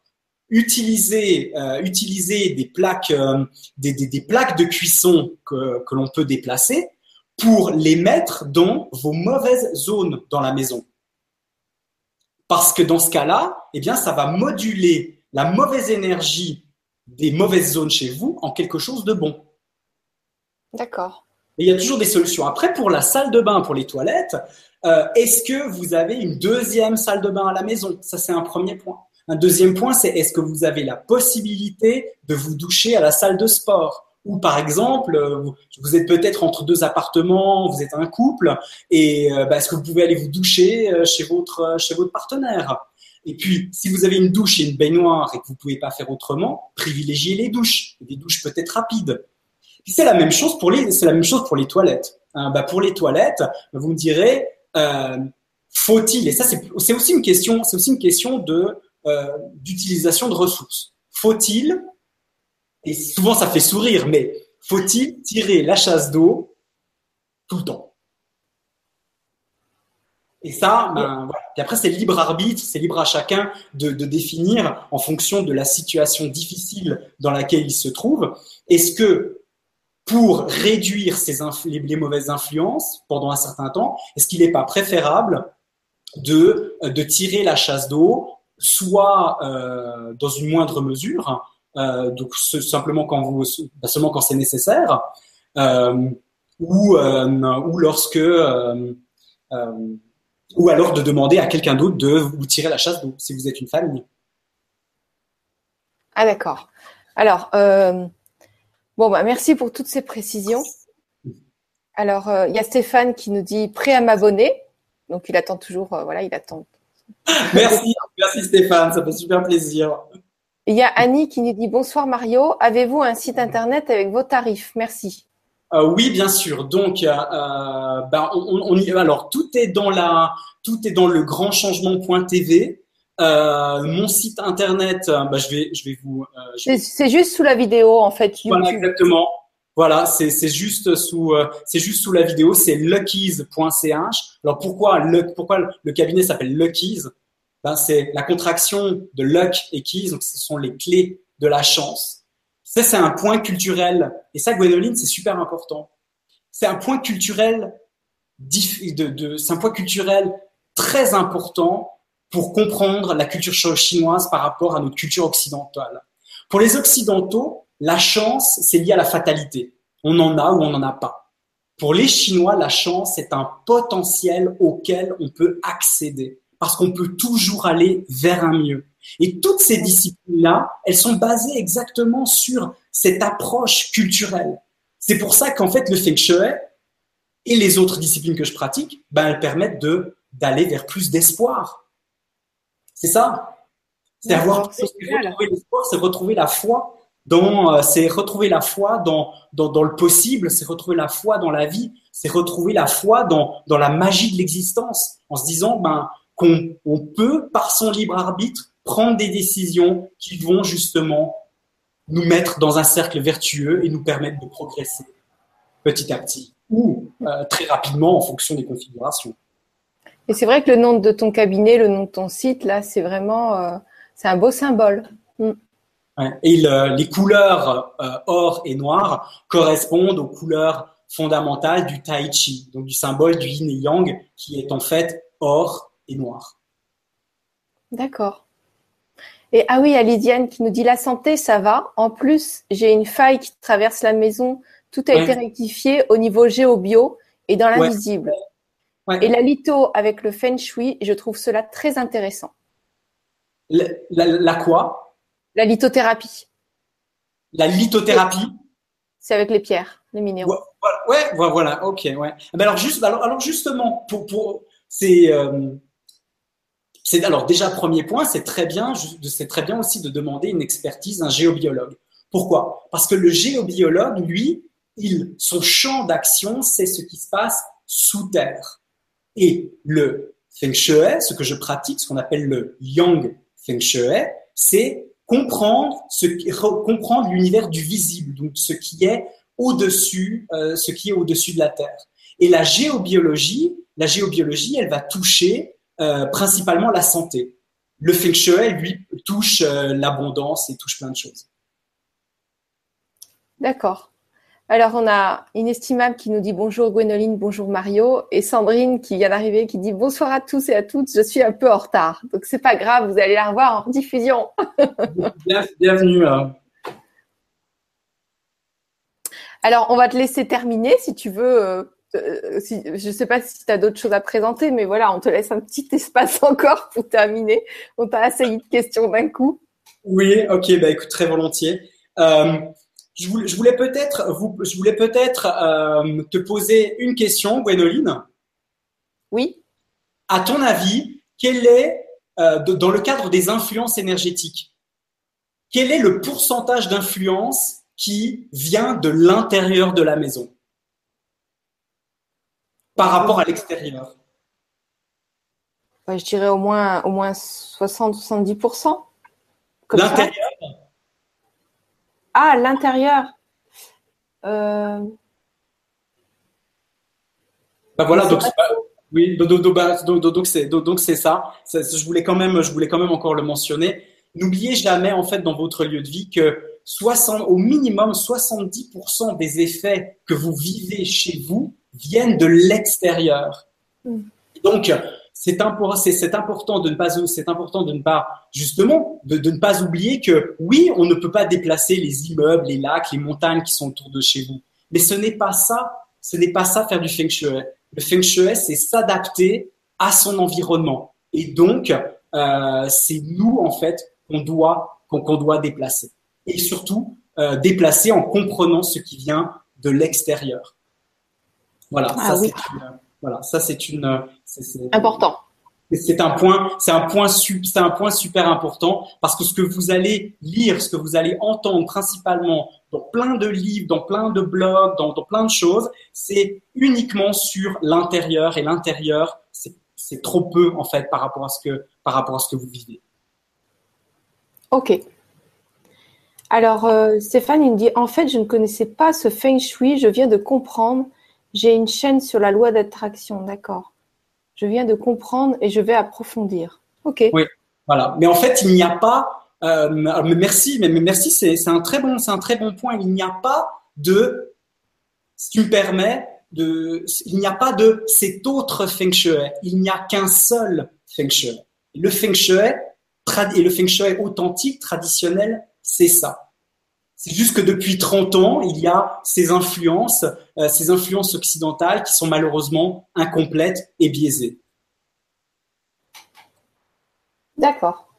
utiliser, euh, utiliser des plaques, euh, des, des, des, plaques de cuisson que, que l'on peut déplacer pour les mettre dans vos mauvaises zones dans la maison. Parce que dans ce cas-là, eh bien, ça va moduler la mauvaise énergie des mauvaises zones chez vous en quelque chose de bon. D'accord. Et il y a toujours des solutions. Après, pour la salle de bain, pour les toilettes, euh, est-ce que vous avez une deuxième salle de bain à la maison? Ça, c'est un premier point. Un deuxième point, c'est est-ce que vous avez la possibilité de vous doucher à la salle de sport? Ou par exemple, vous êtes peut-être entre deux appartements, vous êtes un couple, et euh, bah, est-ce que vous pouvez aller vous doucher euh, chez votre chez votre partenaire? Et puis, si vous avez une douche et une baignoire et que vous pouvez pas faire autrement, privilégiez les douches, des douches peut-être rapides. c'est la même chose pour les c'est la même chose pour les toilettes. Hein, bah, pour les toilettes, vous me direz, euh, faut-il Et ça, c'est aussi une question, c'est aussi une question de euh, d'utilisation de ressources. Faut-il, et souvent ça fait sourire, mais faut-il tirer la chasse d'eau tout le temps? Et ça, ben, voilà. Et après, c'est libre arbitre, c'est libre à chacun de, de, définir en fonction de la situation difficile dans laquelle il se trouve. Est-ce que pour réduire ces les, les, mauvaises influences pendant un certain temps, est-ce qu'il n'est pas préférable de, de tirer la chasse d'eau soit euh, dans une moindre mesure, donc simplement quand vous, bah, seulement quand c'est nécessaire, euh, ou, euh, ou lorsque, euh, euh, ou alors de demander à quelqu'un d'autre de vous tirer la chasse si vous êtes une famille. Ah d'accord. Alors bon bah merci pour toutes ces précisions. Alors il y a Stéphane qui nous dit prêt à m'abonner, donc il attend toujours, voilà, il attend Merci, merci Stéphane, ça fait super plaisir. Il y a Annie qui nous dit bonsoir Mario, avez-vous un site internet avec vos tarifs? Merci. Euh, oui, bien sûr. Donc, euh, euh ben, on, on, y, alors tout est dans la, tout est dans le grand changement.tv. Euh, mon site internet, ben, je vais, je vais vous. C'est juste sous la vidéo en fait. YouTube. Voilà, exactement. Voilà, c'est juste sous c'est juste sous la vidéo, c'est luckies.ch. Alors pourquoi le pourquoi le cabinet s'appelle Luckies? Ben c'est la contraction de luck et keys, donc ce sont les clés de la chance. Ça c'est un point culturel et ça Gwendoline c'est super important. C'est un point culturel de, de c'est un point culturel très important pour comprendre la culture chinoise par rapport à notre culture occidentale. Pour les occidentaux, la chance, c'est lié à la fatalité. On en a ou on n'en a pas. Pour les Chinois, la chance est un potentiel auquel on peut accéder parce qu'on peut toujours aller vers un mieux. Et toutes ces disciplines-là, elles sont basées exactement sur cette approche culturelle. C'est pour ça qu'en fait, le Feng Shui et les autres disciplines que je pratique, ben, elles permettent de, d'aller vers plus d'espoir. C'est ça. C'est avoir, retrouver l'espoir, c'est retrouver la foi euh, c'est retrouver la foi dans, dans, dans le possible, c'est retrouver la foi dans la vie, c'est retrouver la foi dans, dans la magie de l'existence, en se disant ben, qu'on on peut, par son libre arbitre, prendre des décisions qui vont justement nous mettre dans un cercle vertueux et nous permettre de progresser petit à petit ou euh, très rapidement en fonction des configurations. Et c'est vrai que le nom de ton cabinet, le nom de ton site, là, c'est vraiment, euh, c'est un beau symbole. Mm. Et les couleurs euh, or et noir correspondent aux couleurs fondamentales du Tai Chi, donc du symbole du yin et yang, qui est en fait or et noir. D'accord. Et ah oui, Alidiane qui nous dit la santé, ça va. En plus, j'ai une faille qui traverse la maison. Tout a été rectifié au niveau géobio et dans l'invisible. Et la litho avec le feng shui, je trouve cela très intéressant. La, quoi? La lithothérapie. La lithothérapie? C'est avec les pierres, les minéraux. Ouais, voilà, ok, ouais. Mais alors, juste, alors, justement, pour, pour c'est, euh, c'est alors déjà premier point, c'est très bien, c'est très bien aussi de demander une expertise, un géobiologue. Pourquoi? Parce que le géobiologue, lui, il, son champ d'action, c'est ce qui se passe sous terre. Et le Feng Shui, ce que je pratique, ce qu'on appelle le Yang Feng Shui, c'est comprendre ce comprendre l'univers du visible, donc ce qui est au-dessus, euh, ce qui est au-dessus de la Terre. Et la géobiologie, la géobiologie, elle va toucher euh, principalement la santé. Le Feng Shui, lui, touche euh, l'abondance et touche plein de choses. D'accord. Alors, on a Inestimable qui nous dit bonjour Gwénoline, bonjour Mario, et Sandrine qui vient d'arriver qui dit bonsoir à tous et à toutes, je suis un peu en retard. Donc, c'est pas grave, vous allez la revoir en diffusion. Bienvenue. Hein. Alors, on va te laisser terminer si tu veux. Euh, je ne sais pas si tu as d'autres choses à présenter, mais voilà, on te laisse un petit espace encore pour terminer. On t'a assez de questions d'un coup. Oui, ok, bah écoute, très volontiers. Euh, je voulais, peut-être je voulais peut-être euh, te poser une question, Gwénoline. Oui. À ton avis, quel est, dans le cadre des influences énergétiques, quel est le pourcentage d'influence qui vient de l'intérieur de la maison? Par rapport à l'extérieur Je dirais au moins, au moins 60-70%. L'intérieur? Ah, l'intérieur. Euh... Bah voilà, donc, oui, donc c'est donc c'est ça. Je voulais quand même, je voulais quand même encore le mentionner. N'oubliez jamais en fait dans votre lieu de vie que 60, au minimum 70% des effets que vous vivez chez vous viennent de l'extérieur. Mm. Donc c'est important de ne pas, c'est important de ne pas, justement, de, ne pas oublier que oui, on ne peut pas déplacer les immeubles, les lacs, les montagnes qui sont autour de chez vous. Mais ce n'est pas ça, ce n'est pas ça faire du feng shui. Le feng shui, c'est s'adapter à son environnement. Et donc, euh, c'est nous, en fait, qu'on doit, qu'on doit déplacer. Et surtout, euh, déplacer en comprenant ce qui vient de l'extérieur. Voilà, ah ça c'est voilà, ça c'est une important. C'est un point, c'est un point, c'est un point super important parce que ce que vous allez lire, ce que vous allez entendre principalement dans plein de livres, dans plein de blogs, dans, plein de choses, c'est uniquement sur l'intérieur et l'intérieur, c'est trop peu en fait par rapport à ce que par rapport à ce que vous vivez. Ok. Alors euh, Stéphane, il me dit en fait, je ne connaissais pas ce feng shui, je viens de comprendre. J'ai une chaîne sur la loi d'attraction, d'accord. Je viens de comprendre et je vais approfondir. Ok. Oui, voilà. Mais en fait, il n'y a pas. Euh, merci, mais, merci, c'est un très bon, c'est un très bon point. Il n'y a pas de, si tu me permets, de, il n'y a pas de cet autre feng shui. Il n'y a qu'un seul feng shui. Le feng shui et le feng shui authentique, traditionnel, c'est ça. C'est juste que depuis 30 ans, il y a ces influences, euh, ces influences occidentales qui sont malheureusement incomplètes et biaisées. D'accord.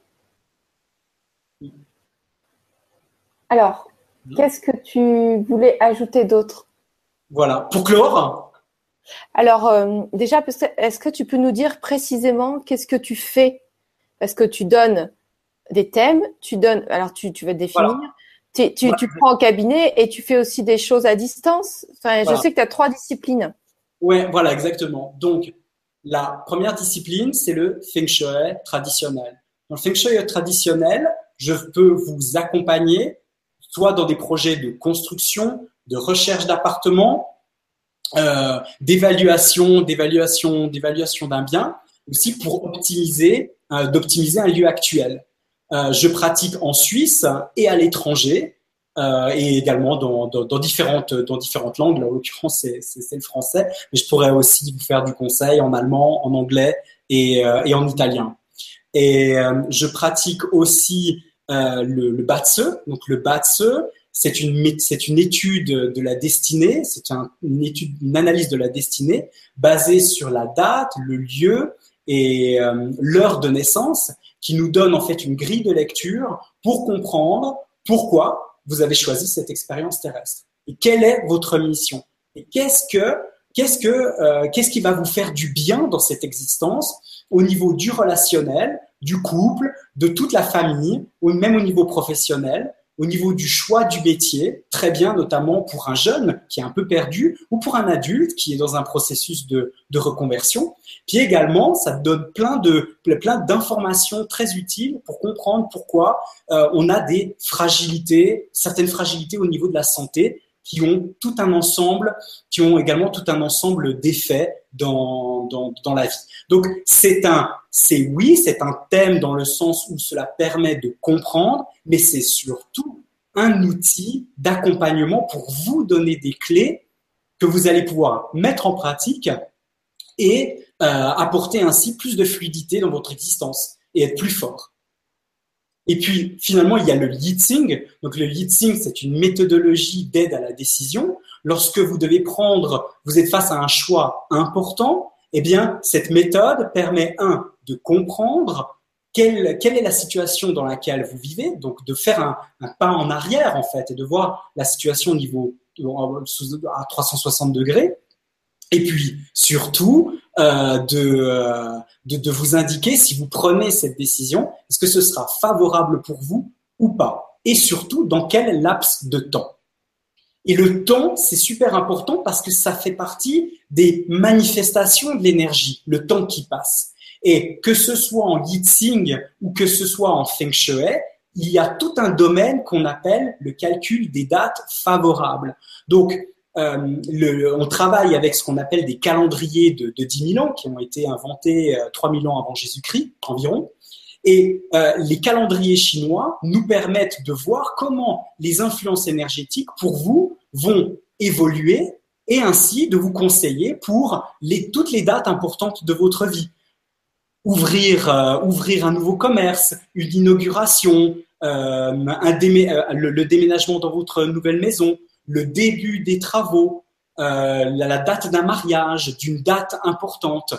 Alors, qu'est-ce que tu voulais ajouter d'autre? Voilà, pour clore? Alors, euh, déjà, est-ce que tu peux nous dire précisément qu'est-ce que tu fais? Parce que tu donnes des thèmes, tu donnes, alors tu, tu veux définir, tu, tu, prends au cabinet et tu fais aussi des choses à distance. Enfin, je sais que tu as trois disciplines. Oui, voilà, exactement. Donc, la première discipline, c'est le Feng Shui traditionnel. Dans le Feng Shui traditionnel, je peux vous accompagner, soit dans des projets de construction, de recherche d'appartements, euh, d'évaluation, d'évaluation, d'évaluation d'un bien, aussi pour optimiser, euh, d'optimiser un lieu actuel. Euh, je pratique en Suisse et à l'étranger. Euh, et également dans, dans, dans, différentes, dans différentes langues. Là, en l'occurrence, c'est le français, mais je pourrais aussi vous faire du conseil en allemand, en anglais et, euh, et en italien. Et euh, je pratique aussi le, le BATSE. Donc le BATSE, c'est une, c'est une étude de la destinée, c'est un, une étude, une analyse de la destinée basée sur la date, le lieu et l'heure de naissance qui nous donne en fait une grille de lecture pour comprendre pourquoi vous avez choisi cette expérience terrestre. Et quelle est votre mission? Et qu'est-ce que qu'est-ce que euh, qu'est-ce qui va vous faire du bien dans cette existence au niveau du relationnel, du couple, de toute la famille, ou même au niveau professionnel? Au niveau du choix du métier, très bien notamment pour un jeune qui est un peu perdu ou pour un adulte qui est dans un processus de, reconversion. Puis également, ça donne plein de plein d'informations très utiles pour comprendre pourquoi euh, on a des fragilités, certaines fragilités au niveau de la santé qui ont tout un ensemble, qui ont également tout un ensemble d'effets dans, dans, la vie. Donc c'est un, c'est oui, c'est un thème dans le sens où cela permet de comprendre, mais c'est surtout un outil d'accompagnement pour vous donner des clés que vous allez pouvoir mettre en pratique et euh, apporter ainsi plus de fluidité dans votre existence et être plus fort. Et puis, finalement, il y a le Yitzing. Donc, le Yitzing, c'est une méthodologie d'aide à la décision. Lorsque vous devez prendre, vous êtes face à un choix important, eh bien, cette méthode permet, un, de comprendre quelle, quelle est la situation dans laquelle vous vivez, donc de faire un, un pas en arrière, en fait, et de voir la situation au niveau à 360 degrés. Et puis, surtout, euh, euh, de, de, vous indiquer si vous prenez cette décision, est-ce que ce sera favorable pour vous ou pas? Et surtout, dans quel laps de temps? Et le temps, c'est super important parce que ça fait partie des manifestations de l'énergie, le temps qui passe. Et que ce soit en Yitzing ou que ce soit en Feng Shui, il y a tout un domaine qu'on appelle le calcul des dates favorables. Donc, euh, on travaille avec ce qu'on appelle des calendriers de, de 10 000 ans qui ont été inventés euh, 3 000 ans avant Jésus-Christ environ. Et euh, les calendriers chinois nous permettent de voir comment les influences énergétiques pour vous vont évoluer et ainsi de vous conseiller pour toutes les dates importantes de votre vie. Ouvrir, euh, un nouveau commerce, une inauguration, euh, le déménagement dans votre nouvelle maison, le début des travaux, euh, la, date d'un mariage, d'une date importante.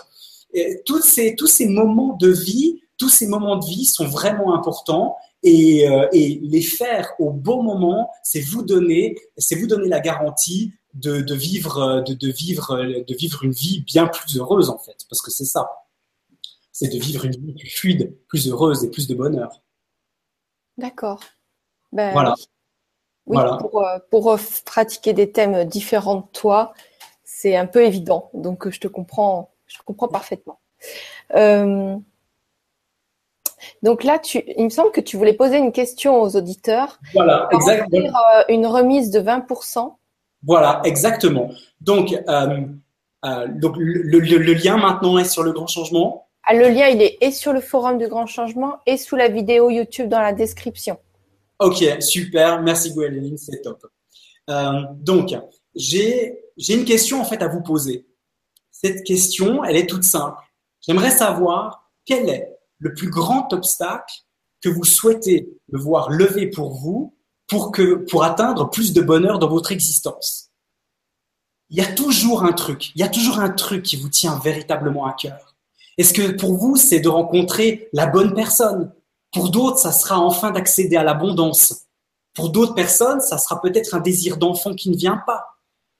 Et tous, ces, tous ces moments de vie, tous ces moments de vie sont vraiment importants et, euh, et les faire au bon moment, c'est vous donner, c'est vous donner la garantie de, de vivre, de, de, vivre, de vivre une vie bien plus heureuse en fait, parce que c'est ça, c'est de vivre une vie plus fluide, plus heureuse et plus de bonheur. D'accord. Ben, voilà. Oui, pour, euh, pour, euh, pratiquer des thèmes différents de toi, c'est un peu évident. Donc, je te comprends, je comprends parfaitement. Euh, donc là, tu, il me semble que tu voulais poser une question aux auditeurs. Voilà, exactement. Une remise de 20%. Voilà, exactement. Donc, euh, donc le, le, lien maintenant est sur le grand changement? Ah, le lien, il est et sur le forum du grand changement et sous la vidéo YouTube dans la description. Ok, super. Merci Gwendoline, c'est top. Euh, donc, j'ai une question en fait à vous poser. Cette question, elle est toute simple. J'aimerais savoir quel est le plus grand obstacle que vous souhaitez me voir lever pour vous pour pour atteindre plus de bonheur dans votre existence. Il y a toujours un truc, il y a toujours un truc qui vous tient véritablement à cœur. Est-ce que pour vous, c'est de rencontrer la bonne personne, pour d'autres, ça sera enfin d'accéder à l'abondance. Pour d'autres personnes, ça sera peut-être un désir d'enfant qui ne vient pas,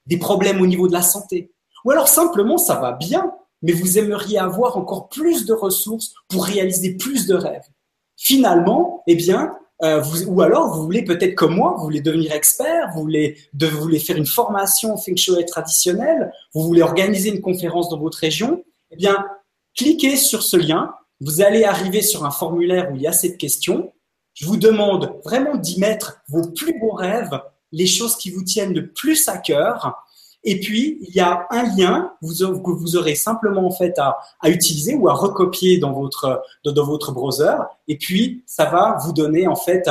des problèmes au niveau de la santé. Ou alors simplement, ça va bien, mais vous aimeriez avoir encore plus de ressources pour réaliser plus de rêves. Finalement, eh bien, euh, ou alors vous voulez peut-être comme moi, vous voulez devenir expert, vous voulez, voulez faire une formation Feng Shui traditionnelle, vous voulez organiser une conférence dans votre région, eh bien, cliquez sur ce lien, vous allez arriver sur un formulaire où il y a cette question. Je vous demande vraiment d'y mettre vos plus beaux rêves, les choses qui vous tiennent le plus à cœur. Et puis, il y a un lien que vous aurez simplement en fait à, utiliser ou à recopier dans votre, dans, votre browser. Et puis, ça va vous donner en fait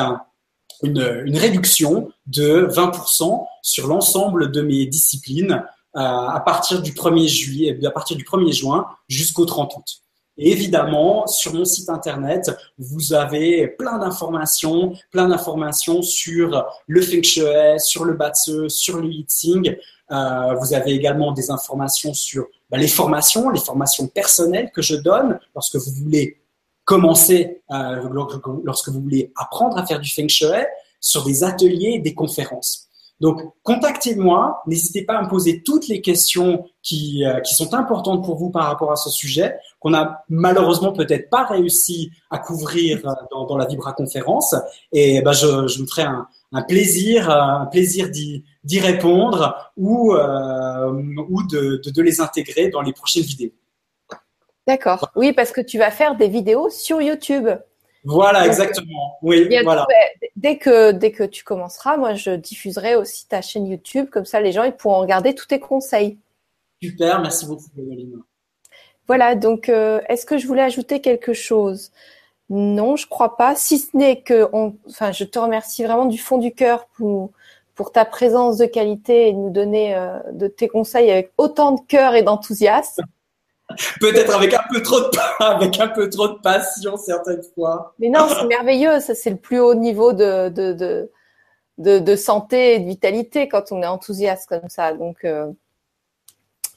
une, réduction de 20% sur l'ensemble de mes disciplines euh, à partir du 1er juillet, à partir du 1er juin jusqu'au 30 août. Et évidemment, sur mon site internet, vous avez plein d'informations, plein d'informations sur le Feng Shui, sur le Batse, sur le Yitzing. Euh, vous avez également des informations sur bah, les formations, les formations personnelles que je donne lorsque vous voulez commencer, euh, lorsque vous voulez apprendre à faire du Feng Shui, sur des ateliers, des conférences. Donc, contactez-moi. N'hésitez pas à me poser toutes les questions qui, euh, qui sont importantes pour vous par rapport à ce sujet, qu'on a malheureusement peut-être pas réussi à couvrir euh, dans, la Vibra conférence. Et ben, je, je me ferai un, plaisir, plaisir d'y, répondre ou, euh, de les intégrer dans les prochaines vidéos. D'accord. Oui, parce que tu vas faire des vidéos sur YouTube. Voilà, exactement. Oui, voilà. Dès que, dès que tu commenceras, moi, je diffuserai aussi ta chaîne YouTube. Comme ça, les gens ils pourront regarder tous tes conseils. Super, merci beaucoup, Voilà, donc, euh, est-ce que je voulais ajouter quelque chose? Non, je crois pas. Si ce n'est que, on, enfin, je te remercie vraiment du fond du cœur pour, pour ta présence de qualité et de nous donner euh, de tes conseils avec autant de cœur et d'enthousiasme. Peut-être avec un peu trop de avec un peu trop de passion certaines fois. Mais non, c'est merveilleux. Ça, c'est le plus haut niveau de, de, de, de, santé et de vitalité quand on est enthousiaste comme ça. Donc, euh,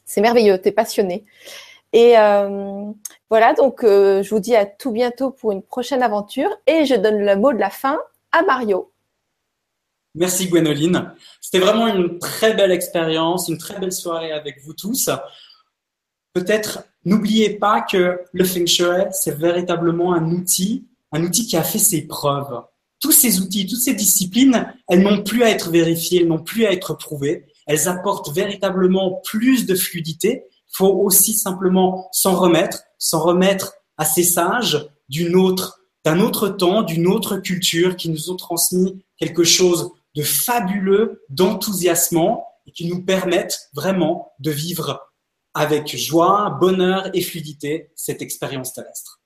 c'est merveilleux. Tu es passionné. Et euh, voilà, donc euh, je vous dis à tout bientôt pour une prochaine aventure. Et je donne le mot de la fin à Mario. Merci Gwénoline. C'était vraiment une très belle expérience, une très belle soirée avec vous tous peut-être n'oubliez pas que le Feng Shui, c'est véritablement un outil, un outil qui a fait ses preuves. Tous ces outils, toutes ces disciplines, elles n'ont plus à être vérifiées, elles n'ont plus à être prouvées. Elles apportent véritablement plus de fluidité. Il faut aussi simplement s'en remettre, s'en remettre à ces sages autre, d'un autre temps, d'une autre culture qui nous ont transmis quelque chose de fabuleux, d'enthousiasmant et qui nous permettent vraiment de vivre avec joie, bonheur et fluidité cette expérience terrestre.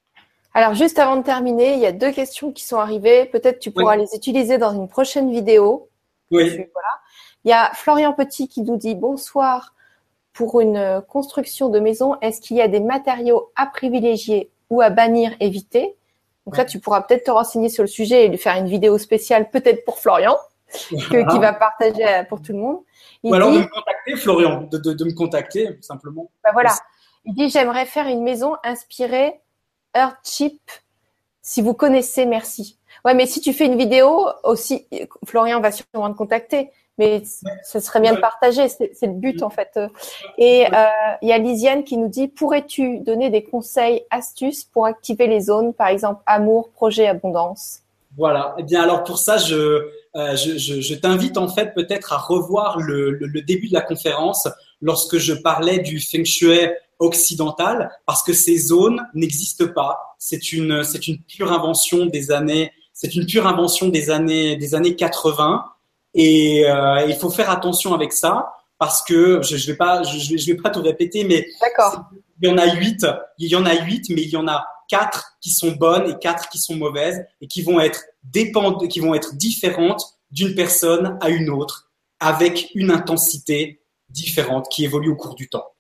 Alors juste avant de terminer, il y a deux questions qui sont arrivées. Peut-être tu pourras les utiliser dans une prochaine vidéo. Oui. Voilà. Il y a Florian Petit qui nous dit bonsoir. Pour une construction de maison, est-ce qu'il y a des matériaux à privilégier ou à bannir, éviter? Donc là, tu pourras peut-être te renseigner sur le sujet et lui faire une vidéo spéciale, peut-être pour Florian, qui va partager pour tout le monde. Ou alors de me contacter, Florian, de, de, de me contacter simplement. Ben voilà. Il dit j'aimerais faire une maison inspirée Earthship. Si vous connaissez, merci. Ouais, mais si tu fais une vidéo aussi, Florian va sûrement te contacter. Mais ce serait bien de partager, c'est le but en fait. Et euh, il y a Lisiane qui nous dit pourrais-tu donner des conseils, astuces pour activer les zones, par exemple amour, projet, abondance? Voilà. Eh bien alors pour ça, je euh, je, je, je t'invite en fait peut-être à revoir le, le, le, début de la conférence lorsque je parlais du feng shui occidental, parce que ces zones n'existent pas. C'est une, c'est une pure invention des années, c'est une pure invention des années, des années 80. Et euh, il faut faire attention avec ça parce que je, je vais pas, je, je vais pas tout répéter, mais il y en a huit, il y en a huit, mais il y en a quatre qui sont bonnes et quatre qui sont mauvaises et qui vont être dépendent, qui vont être différentes d'une personne à une autre avec une intensité différente qui évolue au cours du temps.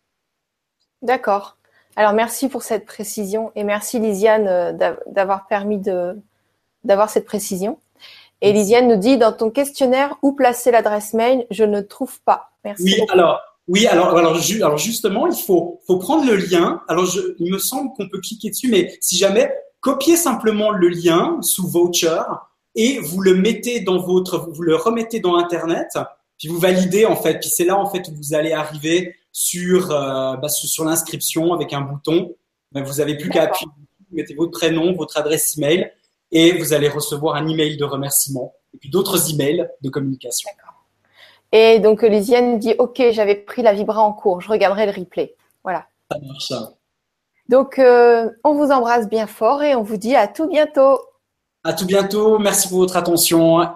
D'accord. Alors merci pour cette précision et merci Lisiane euh, d'avoir permis de d'avoir cette précision. Et Lisiane nous dit dans ton questionnaire où placer l'adresse mail, je ne trouve pas. Merci. Oui, alors oui, alors, alors, alors, justement, il faut, faut prendre le lien. Alors, je, il me semble qu'on peut cliquer dessus, mais si jamais, copiez simplement le lien sous voucher et vous le mettez dans votre, vous le remettez dans Internet, puis vous validez en fait. Puis c'est là en fait où vous allez arriver sur, euh, bah, sur, l'inscription avec un bouton. Ben, vous avez plus qu'à appuyer, vous mettez votre prénom, votre adresse email et vous allez recevoir un email de remerciement et puis d'autres emails de communication. Et donc Lisiane dit OK, j'avais pris la vibra en cours, je regarderai le replay. Voilà. Ça marche. Donc euh, on vous embrasse bien fort et on vous dit à tout bientôt. À tout bientôt. Merci pour votre attention